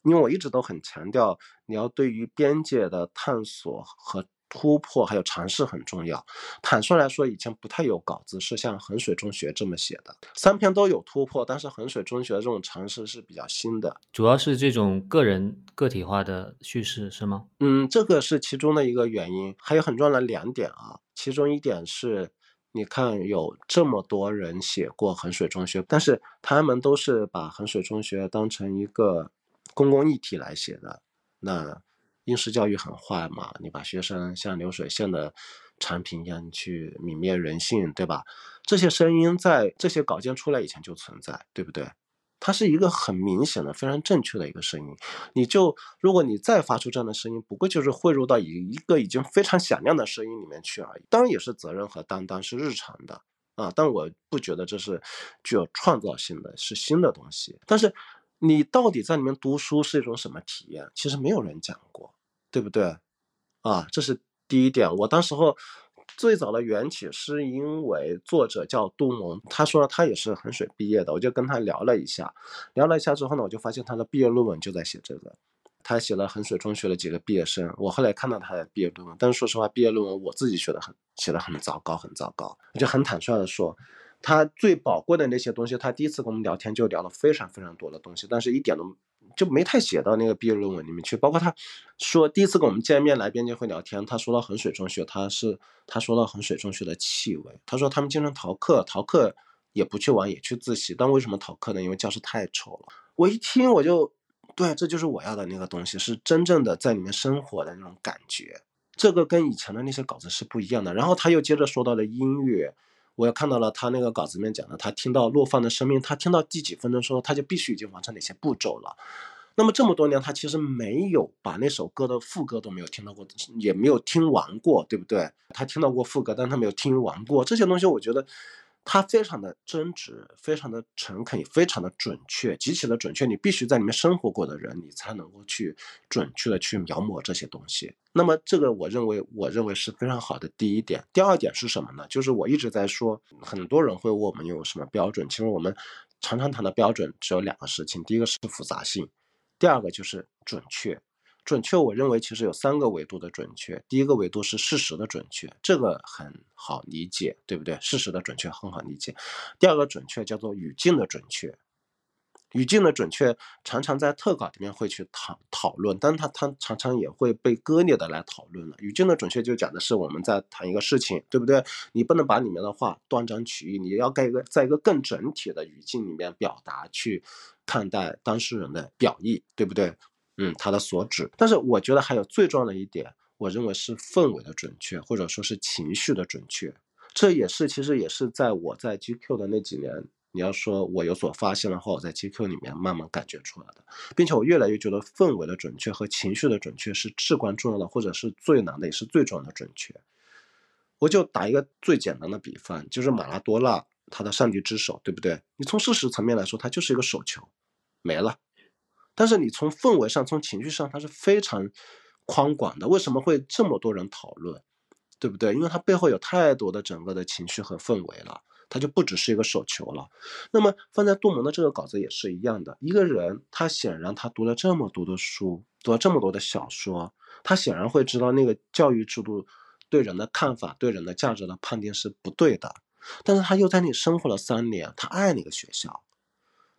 因为我一直都很强调，你要对于边界的探索和。突破还有尝试很重要。坦率来说，以前不太有稿子是像衡水中学这么写的，三篇都有突破，但是衡水中学的这种尝试是比较新的，主要是这种个人个体化的叙事是吗？嗯，这个是其中的一个原因，还有很重要的两点啊。其中一点是，你看有这么多人写过衡水中学，但是他们都是把衡水中学当成一个公共议题来写的，那。应试教育很坏嘛？你把学生像流水线的产品一样去泯灭人性，对吧？这些声音在这些稿件出来以前就存在，对不对？它是一个很明显的、非常正确的一个声音。你就如果你再发出这样的声音，不过就是汇入到一一个已经非常响亮的声音里面去而已。当然也是责任和担当，是日常的啊。但我不觉得这是具有创造性的，是新的东西。但是。你到底在里面读书是一种什么体验？其实没有人讲过，对不对？啊，这是第一点。我当时候最早的缘起是因为作者叫杜蒙，他说他也是衡水毕业的，我就跟他聊了一下，聊了一下之后呢，我就发现他的毕业论文就在写这个，他写了衡水中学的几个毕业生。我后来看到他的毕业论文，但是说实话，毕业论文我自己写的很写的很糟糕，很糟糕，我就很坦率的说。他最宝贵的那些东西，他第一次跟我们聊天就聊了非常非常多的东西，但是一点都就没太写到那个毕业论文里面去。包括他说第一次跟我们见面来边界会聊天，他说到衡水中学，他是他说到衡水中学的气味，他说他们经常逃课，逃课也不去玩，也去自习，但为什么逃课呢？因为教室太臭了。我一听我就对，这就是我要的那个东西，是真正的在里面生活的那种感觉。这个跟以前的那些稿子是不一样的。然后他又接着说到了音乐，我又看到了他那个稿子里面讲的，他听到《落放的声音》，他听到第几分钟说，他就必须已经完成哪些步骤了。那么这么多年，他其实没有把那首歌的副歌都没有听到过，也没有听完过，对不对？他听到过副歌，但他没有听完过这些东西。我觉得他非常的真挚，非常的诚恳，也非常的准确，极其的准确。你必须在里面生活过的人，你才能够去准确的去描摹这些东西。那么这个，我认为，我认为是非常好的第一点。第二点是什么呢？就是我一直在说，很多人会问我们有什么标准，其实我们常常谈的标准只有两个事情，第一个是复杂性。第二个就是准确，准确，我认为其实有三个维度的准确。第一个维度是事实的准确，这个很好理解，对不对？事实的准确很好理解。第二个准确叫做语境的准确。语境的准确常常在特稿里面会去讨讨论，但它它常常也会被割裂的来讨论了。语境的准确就讲的是我们在谈一个事情，对不对？你不能把里面的话断章取义，你要盖一个在一个更整体的语境里面表达去看待当事人的表意，对不对？嗯，他的所指。但是我觉得还有最重要的一点，我认为是氛围的准确，或者说是情绪的准确。这也是其实也是在我在 GQ 的那几年。你要说我有所发现的话，我在 GQ 里面慢慢感觉出来的，并且我越来越觉得氛围的准确和情绪的准确是至关重要的，或者是最难的，也是最重要的准确。我就打一个最简单的比方，就是马拉多纳他的上帝之手，对不对？你从事实层面来说，它就是一个手球，没了。但是你从氛围上、从情绪上，它是非常宽广的。为什么会这么多人讨论，对不对？因为它背后有太多的整个的情绪和氛围了。他就不只是一个手球了，那么放在杜蒙的这个稿子也是一样的。一个人，他显然他读了这么多的书，读了这么多的小说，他显然会知道那个教育制度对人的看法、对人的价值的判定是不对的。但是他又在那里生活了三年，他爱那个学校，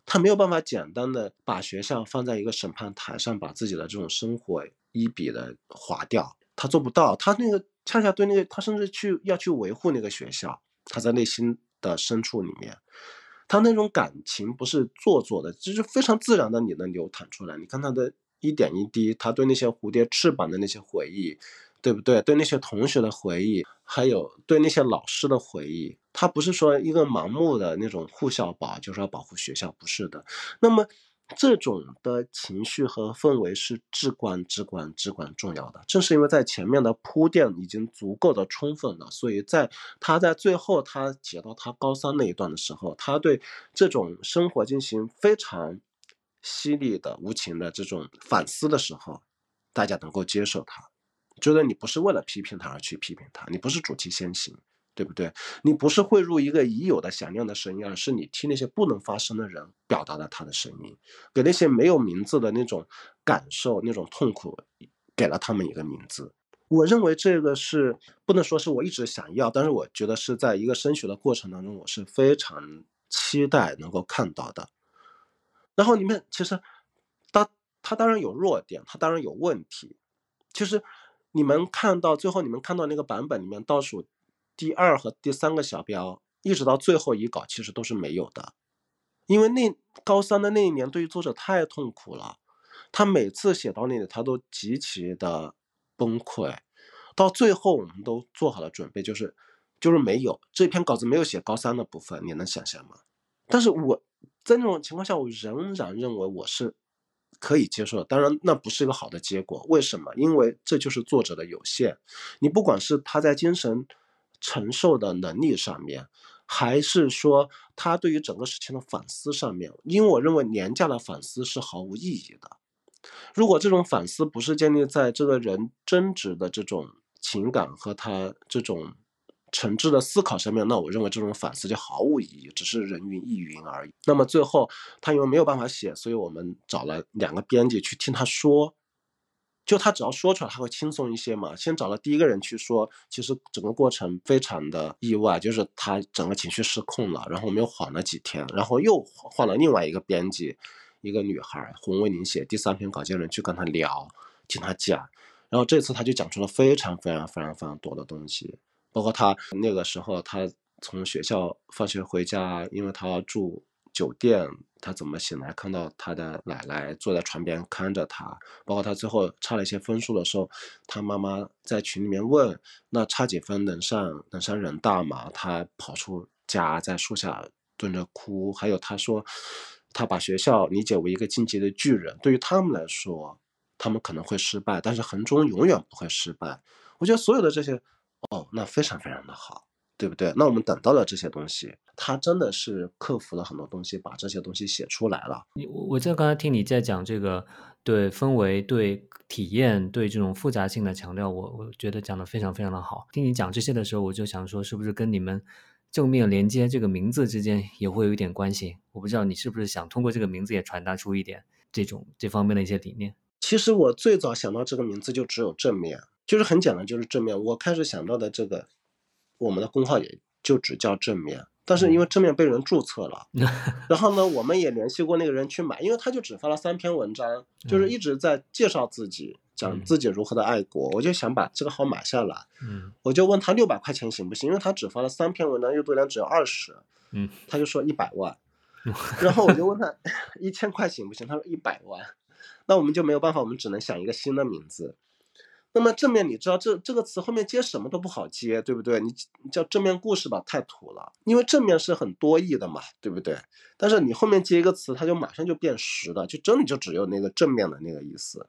他没有办法简单的把学校放在一个审判台上，把自己的这种生活一笔的划掉，他做不到。他那个恰恰对那个，他甚至去要去维护那个学校，他在内心。的深处里面，他那种感情不是做作的，就是非常自然的，你能流淌出来。你看他的一点一滴，他对那些蝴蝶翅膀的那些回忆，对不对？对那些同学的回忆，还有对那些老师的回忆，他不是说一个盲目的那种护校保，就是要保护学校，不是的。那么。这种的情绪和氛围是至关、至关、至关重要的。正是因为在前面的铺垫已经足够的充分了，所以在他在最后他写到他高三那一段的时候，他对这种生活进行非常犀利的、无情的这种反思的时候，大家能够接受他，觉得你不是为了批评他而去批评他，你不是主题先行。对不对？你不是汇入一个已有的响亮的声音，而是你替那些不能发声的人表达了他的声音，给那些没有名字的那种感受、那种痛苦，给了他们一个名字。我认为这个是不能说是我一直想要，但是我觉得是在一个升学的过程当中，我是非常期待能够看到的。然后你们其实，他他当然有弱点，他当然有问题。其实你们看到最后，你们看到那个版本里面倒数。第二和第三个小标，一直到最后一稿，其实都是没有的，因为那高三的那一年对于作者太痛苦了，他每次写到那里，他都极其的崩溃，到最后我们都做好了准备，就是就是没有这篇稿子没有写高三的部分，你能想象吗？但是我在那种情况下，我仍然认为我是可以接受的，当然那不是一个好的结果，为什么？因为这就是作者的有限，你不管是他在精神。承受的能力上面，还是说他对于整个事情的反思上面？因为我认为廉价的反思是毫无意义的。如果这种反思不是建立在这个人真挚的这种情感和他这种诚挚的思考上面，那我认为这种反思就毫无意义，只是人云亦云而已。那么最后他因为没有办法写，所以我们找了两个编辑去听他说。就他只要说出来，他会轻松一些嘛。先找了第一个人去说，其实整个过程非常的意外，就是他整个情绪失控了。然后我们又缓了几天，然后又换了另外一个编辑，一个女孩洪卫宁写第三篇稿件人去跟他聊，听他讲。然后这次他就讲出了非常非常非常非常多的东西，包括他那个时候他从学校放学回家，因为他住酒店，他怎么醒来看到他的奶奶坐在床边看着他，包括他最后差了一些分数的时候，他妈妈在群里面问，那差几分能上能上人大吗？他跑出家在树下蹲着哭，还有他说他把学校理解为一个晋级的巨人，对于他们来说，他们可能会失败，但是衡中永远不会失败。我觉得所有的这些，哦，那非常非常的好。对不对？那我们等到了这些东西，他真的是克服了很多东西，把这些东西写出来了。你我我在刚才听你在讲这个对氛围、对体验、对这种复杂性的强调，我我觉得讲的非常非常的好。听你讲这些的时候，我就想说，是不是跟你们正面连接这个名字之间也会有一点关系？我不知道你是不是想通过这个名字也传达出一点这种这方面的一些理念。其实我最早想到这个名字就只有正面，就是很简单，就是正面。我开始想到的这个。我们的工号也就只叫正面，但是因为正面被人注册了，然后呢，我们也联系过那个人去买，因为他就只发了三篇文章，就是一直在介绍自己，讲自己如何的爱国，我就想把这个号买下来。嗯，我就问他六百块钱行不行？因为他只发了三篇文章，阅读量只有二十。嗯，他就说一百万，然后我就问他 一千块行不行？他说一百万，那我们就没有办法，我们只能想一个新的名字。那么正面，你知道这这个词后面接什么都不好接，对不对？你叫正面故事吧，太土了，因为正面是很多义的嘛，对不对？但是你后面接一个词，它就马上就变实的，就真的就只有那个正面的那个意思。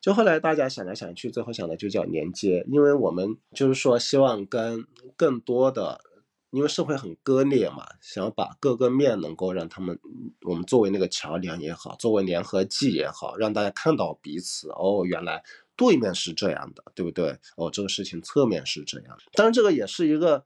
就后来大家想来想去，最后想的就叫连接，因为我们就是说希望跟更多的，因为社会很割裂嘛，想要把各个面能够让他们，我们作为那个桥梁也好，作为联合剂也好，让大家看到彼此。哦，原来。对面是这样的，对不对？哦，这个事情侧面是这样。当然，这个也是一个，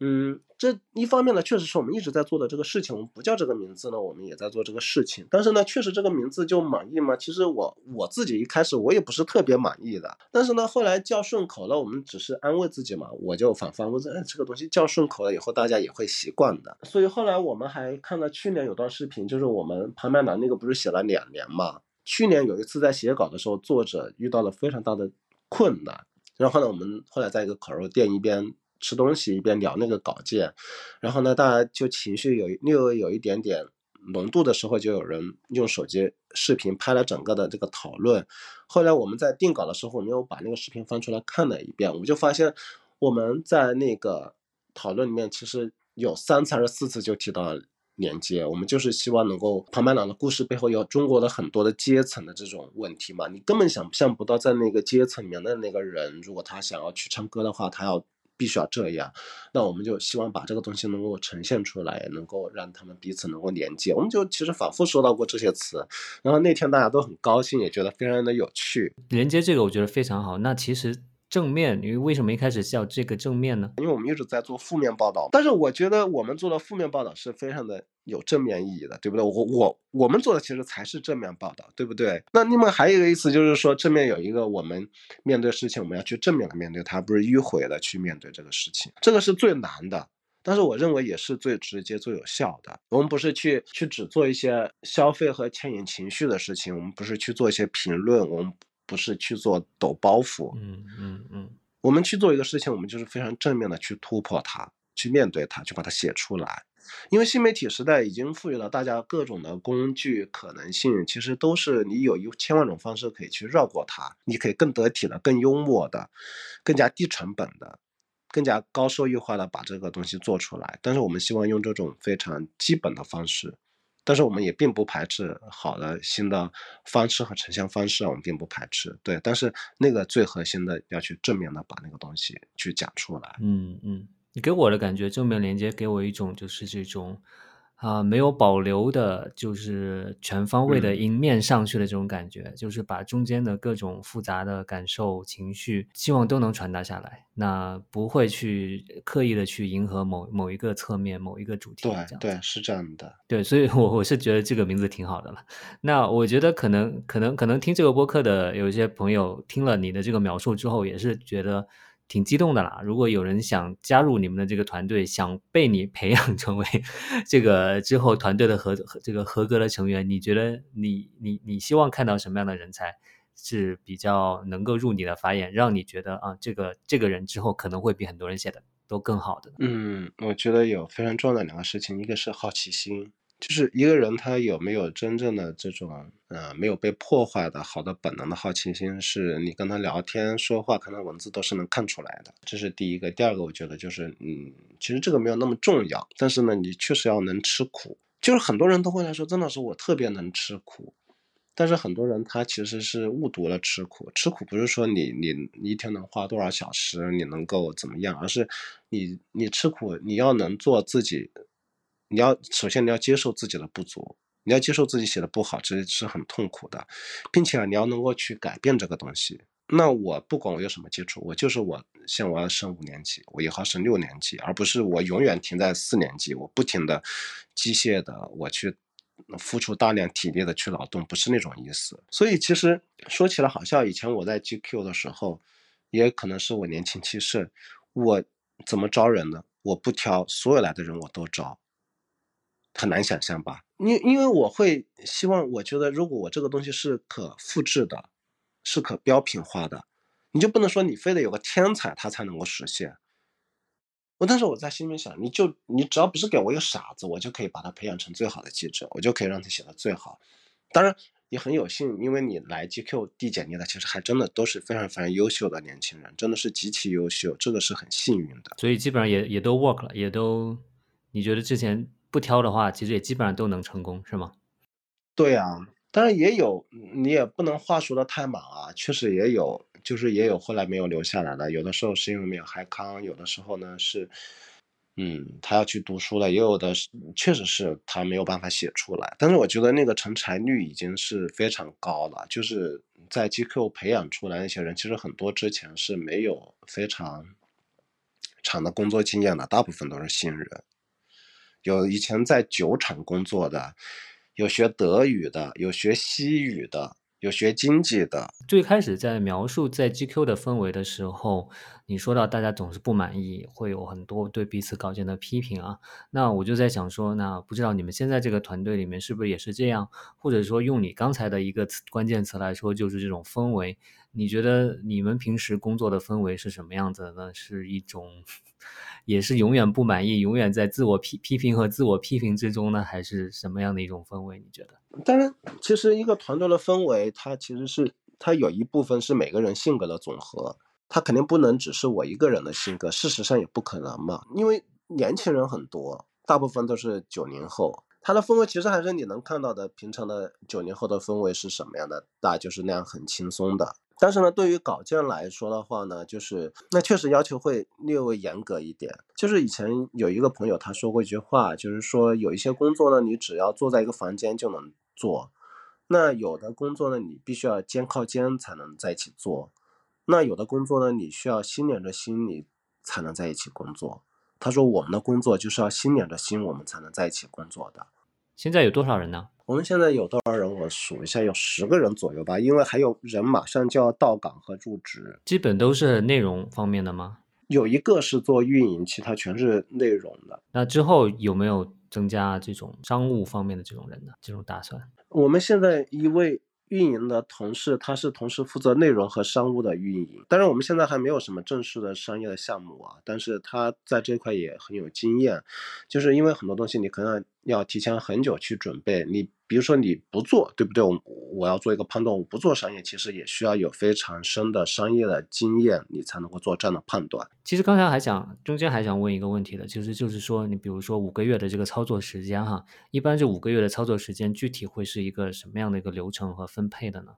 嗯，这一方面呢，确实是我们一直在做的这个事情。我们不叫这个名字呢，我们也在做这个事情。但是呢，确实这个名字就满意吗？其实我我自己一开始我也不是特别满意的。但是呢，后来叫顺口了，我们只是安慰自己嘛。我就反复问，哎，这个东西叫顺口了以后，大家也会习惯的。所以后来我们还看到去年有段视频，就是我们庞麦郎那个不是写了两年嘛？去年有一次在写稿的时候，作者遇到了非常大的困难。然后呢，我们后来在一个烤肉店一边吃东西一边聊那个稿件。然后呢，大家就情绪有略微有一点点浓度的时候，就有人用手机视频拍了整个的这个讨论。后来我们在定稿的时候，我们又把那个视频翻出来看了一遍，我们就发现我们在那个讨论里面其实有三次还是四次就提到。连接，我们就是希望能够庞麦郎的故事背后有中国的很多的阶层的这种问题嘛，你根本想象不到在那个阶层里面的那个人，如果他想要去唱歌的话，他要必须要这样，那我们就希望把这个东西能够呈现出来，能够让他们彼此能够连接。我们就其实反复说到过这些词，然后那天大家都很高兴，也觉得非常的有趣。连接这个我觉得非常好。那其实。正面，你为什么一开始叫这个正面呢？因为我们一直在做负面报道，但是我觉得我们做的负面报道是非常的有正面意义的，对不对？我我我们做的其实才是正面报道，对不对？那另外还有一个意思就是说，正面有一个我们面对事情，我们要去正面的面对它，不是迂回的去面对这个事情，这个是最难的，但是我认为也是最直接、最有效的。我们不是去去只做一些消费和牵引情绪的事情，我们不是去做一些评论，我们。不是去做抖包袱，嗯嗯嗯，我们去做一个事情，我们就是非常正面的去突破它，去面对它，去把它写出来。因为新媒体时代已经赋予了大家各种的工具可能性，其实都是你有一千万种方式可以去绕过它，你可以更得体的、更幽默的、更加低成本的、更加高收益化的把这个东西做出来。但是我们希望用这种非常基本的方式。但是我们也并不排斥好的新的方式和呈现方式，我们并不排斥。对，但是那个最核心的要去正面的把那个东西去讲出来。嗯嗯，你给我的感觉，正面连接给我一种就是这种。啊，没有保留的，就是全方位的迎面上去的这种感觉，就是把中间的各种复杂的感受、情绪，希望都能传达下来。那不会去刻意的去迎合某某一个侧面、某一个主题。对对，是这样的。对，所以我我是觉得这个名字挺好的了。那我觉得可能可能可能听这个播客的有一些朋友听了你的这个描述之后，也是觉得。挺激动的啦！如果有人想加入你们的这个团队，想被你培养成为 这个之后团队的合这个合格的成员，你觉得你你你希望看到什么样的人才是比较能够入你的法眼，让你觉得啊，这个这个人之后可能会比很多人写的都更好的？嗯，我觉得有非常重要的两个事情，一个是好奇心。就是一个人他有没有真正的这种呃没有被破坏的好的本能的好奇心，是你跟他聊天说话，看他文字都是能看出来的。这是第一个。第二个，我觉得就是嗯，其实这个没有那么重要，但是呢，你确实要能吃苦。就是很多人都会来说，曾老师，我特别能吃苦。但是很多人他其实是误读了吃苦，吃苦不是说你你你一天能花多少小时，你能够怎么样，而是你你吃苦，你要能做自己。你要首先你要接受自己的不足，你要接受自己写的不好，这是很痛苦的，并且你要能够去改变这个东西。那我不管我有什么基础，我就是我，像我要升五年级，我以后升六年级，而不是我永远停在四年级，我不停的机械的我去付出大量体力的去劳动，不是那种意思。所以其实说起来好笑，以前我在 GQ 的时候，也可能是我年轻气盛，我怎么招人呢？我不挑，所有来的人我都招。很难想象吧？因因为我会希望，我觉得如果我这个东西是可复制的，是可标品化的，你就不能说你非得有个天才他才能够实现。我但是我在心里面想，你就你只要不是给我一个傻子，我就可以把他培养成最好的记者，我就可以让他写的最好。当然也很有幸，因为你来 GQ 递简历的，其实还真的都是非常非常优秀的年轻人，真的是极其优秀，这个是很幸运的。所以基本上也也都 work 了，也都你觉得之前。不挑的话，其实也基本上都能成功，是吗？对呀，当然也有，你也不能话说的太满啊。确实也有，就是也有后来没有留下来的。有的时候是因为没有嗨康，有的时候呢是，嗯，他要去读书了，也有的是确实是他没有办法写出来。但是我觉得那个成才率已经是非常高了，就是在 GQ 培养出来那些人，其实很多之前是没有非常长的工作经验的，大部分都是新人。有以前在酒厂工作的，有学德语的，有学西语的，有学经济的。最开始在描述在 GQ 的氛围的时候，你说到大家总是不满意，会有很多对彼此稿件的批评啊。那我就在想说，那不知道你们现在这个团队里面是不是也是这样？或者说用你刚才的一个关键词来说，就是这种氛围。你觉得你们平时工作的氛围是什么样子的呢？是一种？也是永远不满意，永远在自我批批评和自我批评之中呢，还是什么样的一种氛围？你觉得？当然，其实一个团队的氛围，它其实是它有一部分是每个人性格的总和，它肯定不能只是我一个人的性格，事实上也不可能嘛。因为年轻人很多，大部分都是九零后，他的氛围其实还是你能看到的，平常的九零后的氛围是什么样的？大就是那样很轻松的。但是呢，对于稿件来说的话呢，就是那确实要求会略微严格一点。就是以前有一个朋友他说过一句话，就是说有一些工作呢，你只要坐在一个房间就能做；那有的工作呢，你必须要肩靠肩才能在一起做；那有的工作呢，你需要心连着心，你才能在一起工作。他说我们的工作就是要心连着心，我们才能在一起工作的。现在有多少人呢？我们现在有多少人？我数一下，有十个人左右吧。因为还有人马上就要到岗和入职，基本都是内容方面的吗？有一个是做运营，其他全是内容的。那之后有没有增加这种商务方面的这种人呢？这种打算？我们现在一位。运营的同事，他是同时负责内容和商务的运营。当然，我们现在还没有什么正式的商业的项目啊，但是他在这块也很有经验。就是因为很多东西你可能要提前很久去准备。你比如说你不做，对不对？我我要做一个判断，我不做商业，其实也需要有非常深的商业的经验，你才能够做这样的判断。其实刚才还想中间还想问一个问题的，其实就是说你比如说五个月的这个操作时间哈，一般这五个月的操作时间具体会是一个什么样的一个流程和分配的呢？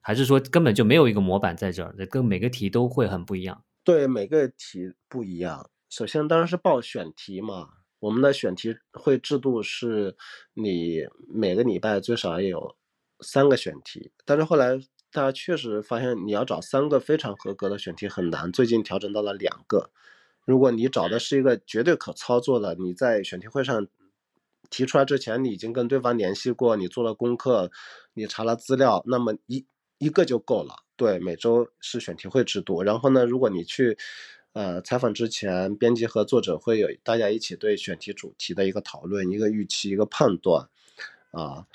还是说根本就没有一个模板在这儿，跟每个题都会很不一样？对，每个题不一样。首先当然是报选题嘛。我们的选题会制度是，你每个礼拜最少有三个选题，但是后来大家确实发现，你要找三个非常合格的选题很难。最近调整到了两个。如果你找的是一个绝对可操作的，你在选题会上提出来之前，你已经跟对方联系过，你做了功课，你查了资料，那么一一个就够了。对，每周是选题会制度。然后呢，如果你去。呃，采访之前，编辑和作者会有大家一起对选题主题的一个讨论、一个预期、一个判断，啊，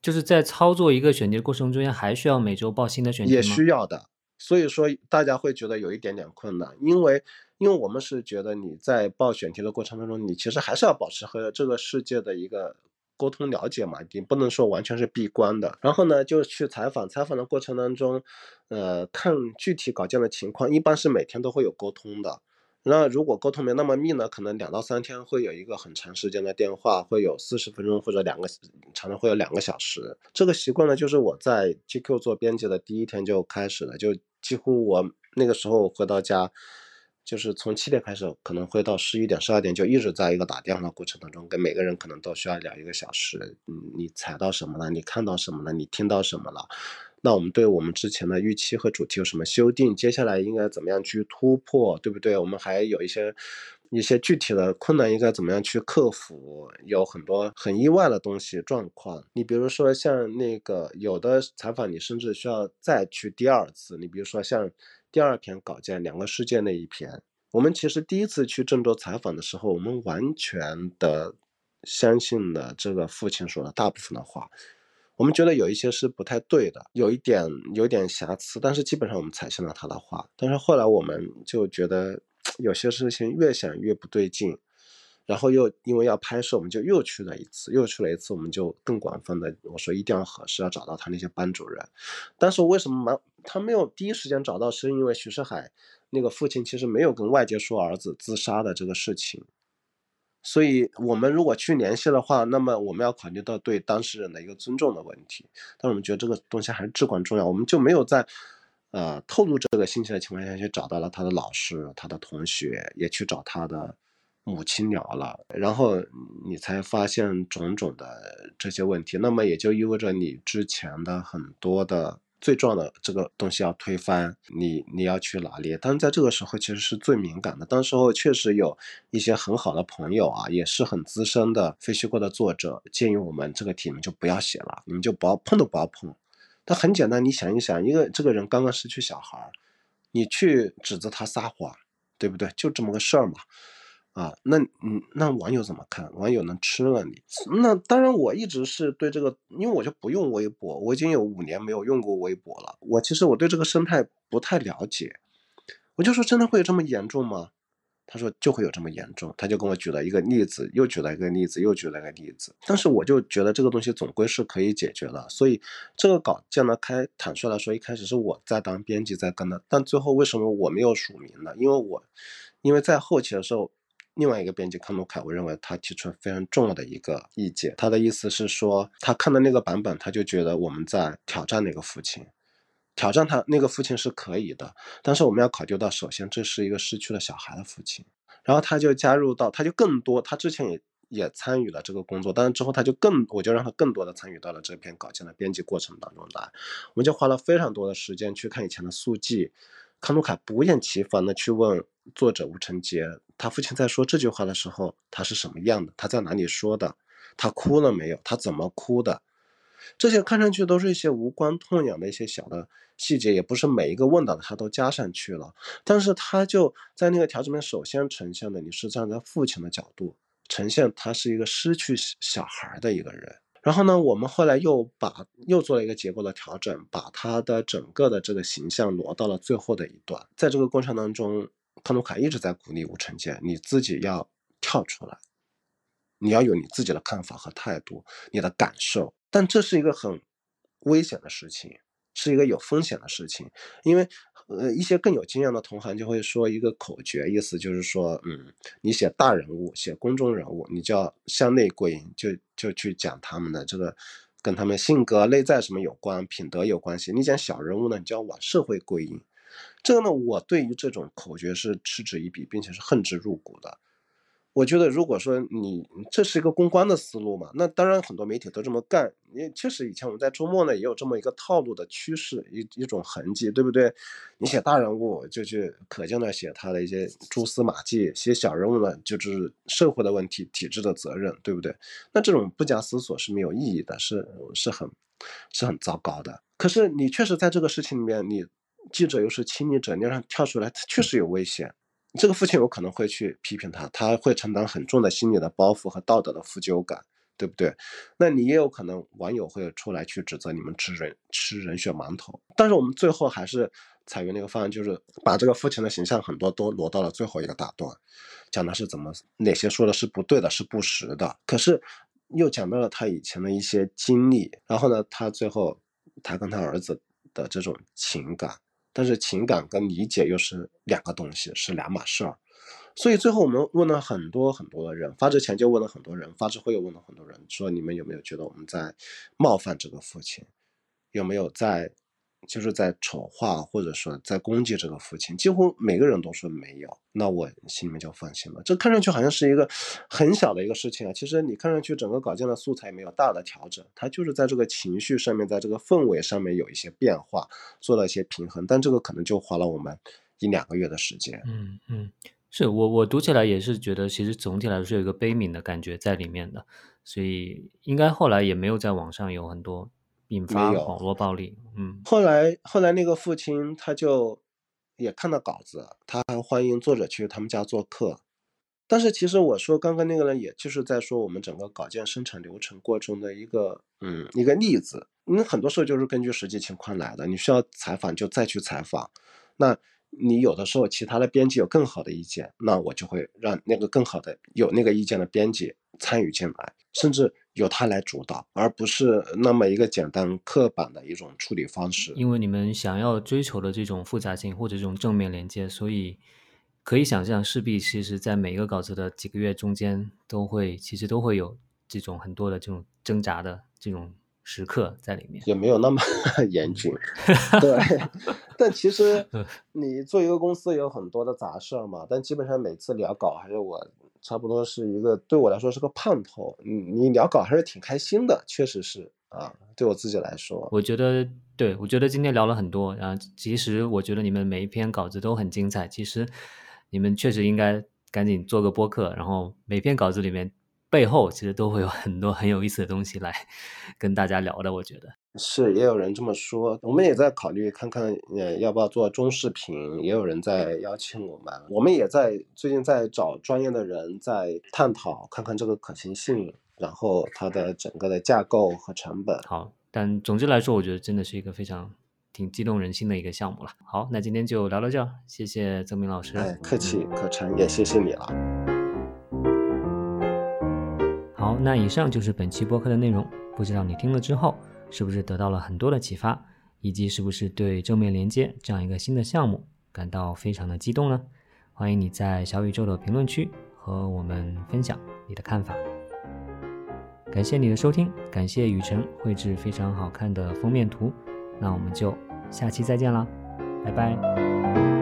就是在操作一个选题的过程中间，还需要每周报新的选题吗？也需要的，所以说大家会觉得有一点点困难，因为因为我们是觉得你在报选题的过程当中，你其实还是要保持和这个世界的一个沟通了解嘛，你不能说完全是闭关的。然后呢，就去采访，采访的过程当中，呃，看具体稿件的情况，一般是每天都会有沟通的。那如果沟通没那么密呢，可能两到三天会有一个很长时间的电话，会有四十分钟或者两个，常常会有两个小时。这个习惯呢，就是我在 GQ 做编辑的第一天就开始了，就几乎我那个时候回到家，就是从七点开始，可能会到十一点、十二点，就一直在一个打电话的过程当中，跟每个人可能都需要聊一个小时。嗯，你踩到什么了？你看到什么了？你听到什么了？那我们对我们之前的预期和主题有什么修订？接下来应该怎么样去突破，对不对？我们还有一些一些具体的困难应该怎么样去克服？有很多很意外的东西状况。你比如说像那个有的采访，你甚至需要再去第二次。你比如说像第二篇稿件《两个世界》那一篇，我们其实第一次去郑州采访的时候，我们完全的相信了这个父亲说的大部分的话。我们觉得有一些是不太对的，有一点有点瑕疵，但是基本上我们采信了他的话。但是后来我们就觉得 有些事情越想越不对劲，然后又因为要拍摄，我们就又去了一次，又去了一次，我们就更广泛的我说一定要核实，要找到他那些班主任。但是为什么他没有第一时间找到？是因为徐世海那个父亲其实没有跟外界说儿子自杀的这个事情。所以，我们如果去联系的话，那么我们要考虑到对当事人的一个尊重的问题。但我们觉得这个东西还是至关重要，我们就没有在，呃，透露这个信息的情况下去找到了他的老师、他的同学，也去找他的母亲聊了，然后你才发现种种的这些问题。那么也就意味着你之前的很多的。最重要的这个东西要推翻，你你要去拿捏，但是在这个时候其实是最敏感的。当时候确实有一些很好的朋友啊，也是很资深的分析过的作者，建议我们这个题你们就不要写了，你们就不要碰都不要碰。但很简单，你想一想，一个这个人刚刚失去小孩，你去指责他撒谎，对不对？就这么个事儿嘛。啊，那嗯，那网友怎么看？网友能吃了你？那当然，我一直是对这个，因为我就不用微博，我已经有五年没有用过微博了。我其实我对这个生态不太了解，我就说真的会有这么严重吗？他说就会有这么严重，他就跟我举了一个例子，又举了一个例子，又举了一个例子。但是我就觉得这个东西总归是可以解决的，所以这个稿件呢，开坦率来说，一开始是我在当编辑在跟的，但最后为什么我没有署名呢？因为我因为在后期的时候。另外一个编辑康努凯，我认为他提出了非常重要的一个意见。他的意思是说，他看的那个版本，他就觉得我们在挑战那个父亲，挑战他那个父亲是可以的。但是我们要考虑到，首先这是一个失去了小孩的父亲。然后他就加入到，他就更多，他之前也也参与了这个工作，但是之后他就更，我就让他更多的参与到了这篇稿件的编辑过程当中来。我们就花了非常多的时间去看以前的速记。康努凯不厌其烦的去问作者吴成杰。他父亲在说这句话的时候，他是什么样的？他在哪里说的？他哭了没有？他怎么哭的？这些看上去都是一些无关痛痒的一些小的细节，也不是每一个问到的他都加上去了。但是他就在那个条子里面，首先呈现的你是站在父亲的角度，呈现他是一个失去小孩的一个人。然后呢，我们后来又把又做了一个结构的调整，把他的整个的这个形象挪到了最后的一段，在这个过程当中。康努凯一直在鼓励吴承杰，你自己要跳出来，你要有你自己的看法和态度，你的感受。但这是一个很危险的事情，是一个有风险的事情，因为呃，一些更有经验的同行就会说一个口诀，意思就是说，嗯，你写大人物，写公众人物，你就要向内归因，就就去讲他们的这个跟他们性格、内在什么有关，品德有关系。你讲小人物呢，你就要往社会归因。这个呢，我对于这种口诀是嗤之以鼻，并且是恨之入骨的。我觉得，如果说你这是一个公关的思路嘛，那当然很多媒体都这么干。也确实，以前我们在周末呢也有这么一个套路的趋势，一一种痕迹，对不对？你写大人物就去可劲的写他的一些蛛丝马迹，写小人物呢就是社会的问题、体制的责任，对不对？那这种不加思索是没有意义的，是是很是很糟糕的。可是你确实在这个事情里面，你。记者又是亲历者，你让跳出来，他确实有危险。这个父亲有可能会去批评他，他会承担很重的心理的包袱和道德的负疚感，对不对？那你也有可能网友会出来去指责你们吃人吃人血馒头。但是我们最后还是采用那个方案，就是把这个父亲的形象很多都挪到了最后一个大段，讲的是怎么哪些说的是不对的，是不实的。可是又讲到了他以前的一些经历，然后呢，他最后他跟他儿子的这种情感，但是情感跟理解又是两个东西，是两码事儿。所以最后我们问了很多很多的人，发之前就问了很多人，发之后又问了很多人，说你们有没有觉得我们在冒犯这个父亲，有没有在？就是在丑化或者说在攻击这个父亲，几乎每个人都说没有，那我心里面就放心了。这看上去好像是一个很小的一个事情啊，其实你看上去整个稿件的素材没有大的调整，它就是在这个情绪上面，在这个氛围上面有一些变化，做了一些平衡，但这个可能就花了我们一两个月的时间。嗯嗯，是我我读起来也是觉得，其实总体来说有一个悲悯的感觉在里面的，所以应该后来也没有在网上有很多。引发网络暴力，嗯，后来后来那个父亲他就也看到稿子，他还欢迎作者去他们家做客。但是其实我说刚刚那个人，也就是在说我们整个稿件生产流程过程的一个嗯一个例子。那很多时候就是根据实际情况来的，你需要采访就再去采访。那你有的时候其他的编辑有更好的意见，那我就会让那个更好的有那个意见的编辑参与进来，甚至。由他来主导，而不是那么一个简单刻板的一种处理方式。因为你们想要追求的这种复杂性或者这种正面连接，所以可以想象，势必其实在每一个稿子的几个月中间，都会其实都会有这种很多的这种挣扎的这种时刻在里面。也没有那么 严峻，对。但其实 你做一个公司有很多的杂事儿嘛，但基本上每次聊稿还是我。差不多是一个对我来说是个盼头，你你聊稿还是挺开心的，确实是啊，对我自己来说，我觉得对，我觉得今天聊了很多，然后其实我觉得你们每一篇稿子都很精彩，其实你们确实应该赶紧做个播客，然后每篇稿子里面背后其实都会有很多很有意思的东西来 跟大家聊的，我觉得。是，也有人这么说，我们也在考虑看看，呃，要不要做中视频，也有人在邀请我们，我们也在最近在找专业的人在探讨，看看这个可行性，然后它的整个的架构和成本。好，但总之来说，我觉得真的是一个非常挺激动人心的一个项目了。好，那今天就聊到这，谢谢曾明老师。哎，客气，可成，也谢谢你了。好，那以上就是本期播客的内容，不知道你听了之后。是不是得到了很多的启发，以及是不是对正面连接这样一个新的项目感到非常的激动呢？欢迎你在小宇宙的评论区和我们分享你的看法。感谢你的收听，感谢雨辰绘制非常好看的封面图，那我们就下期再见啦，拜拜。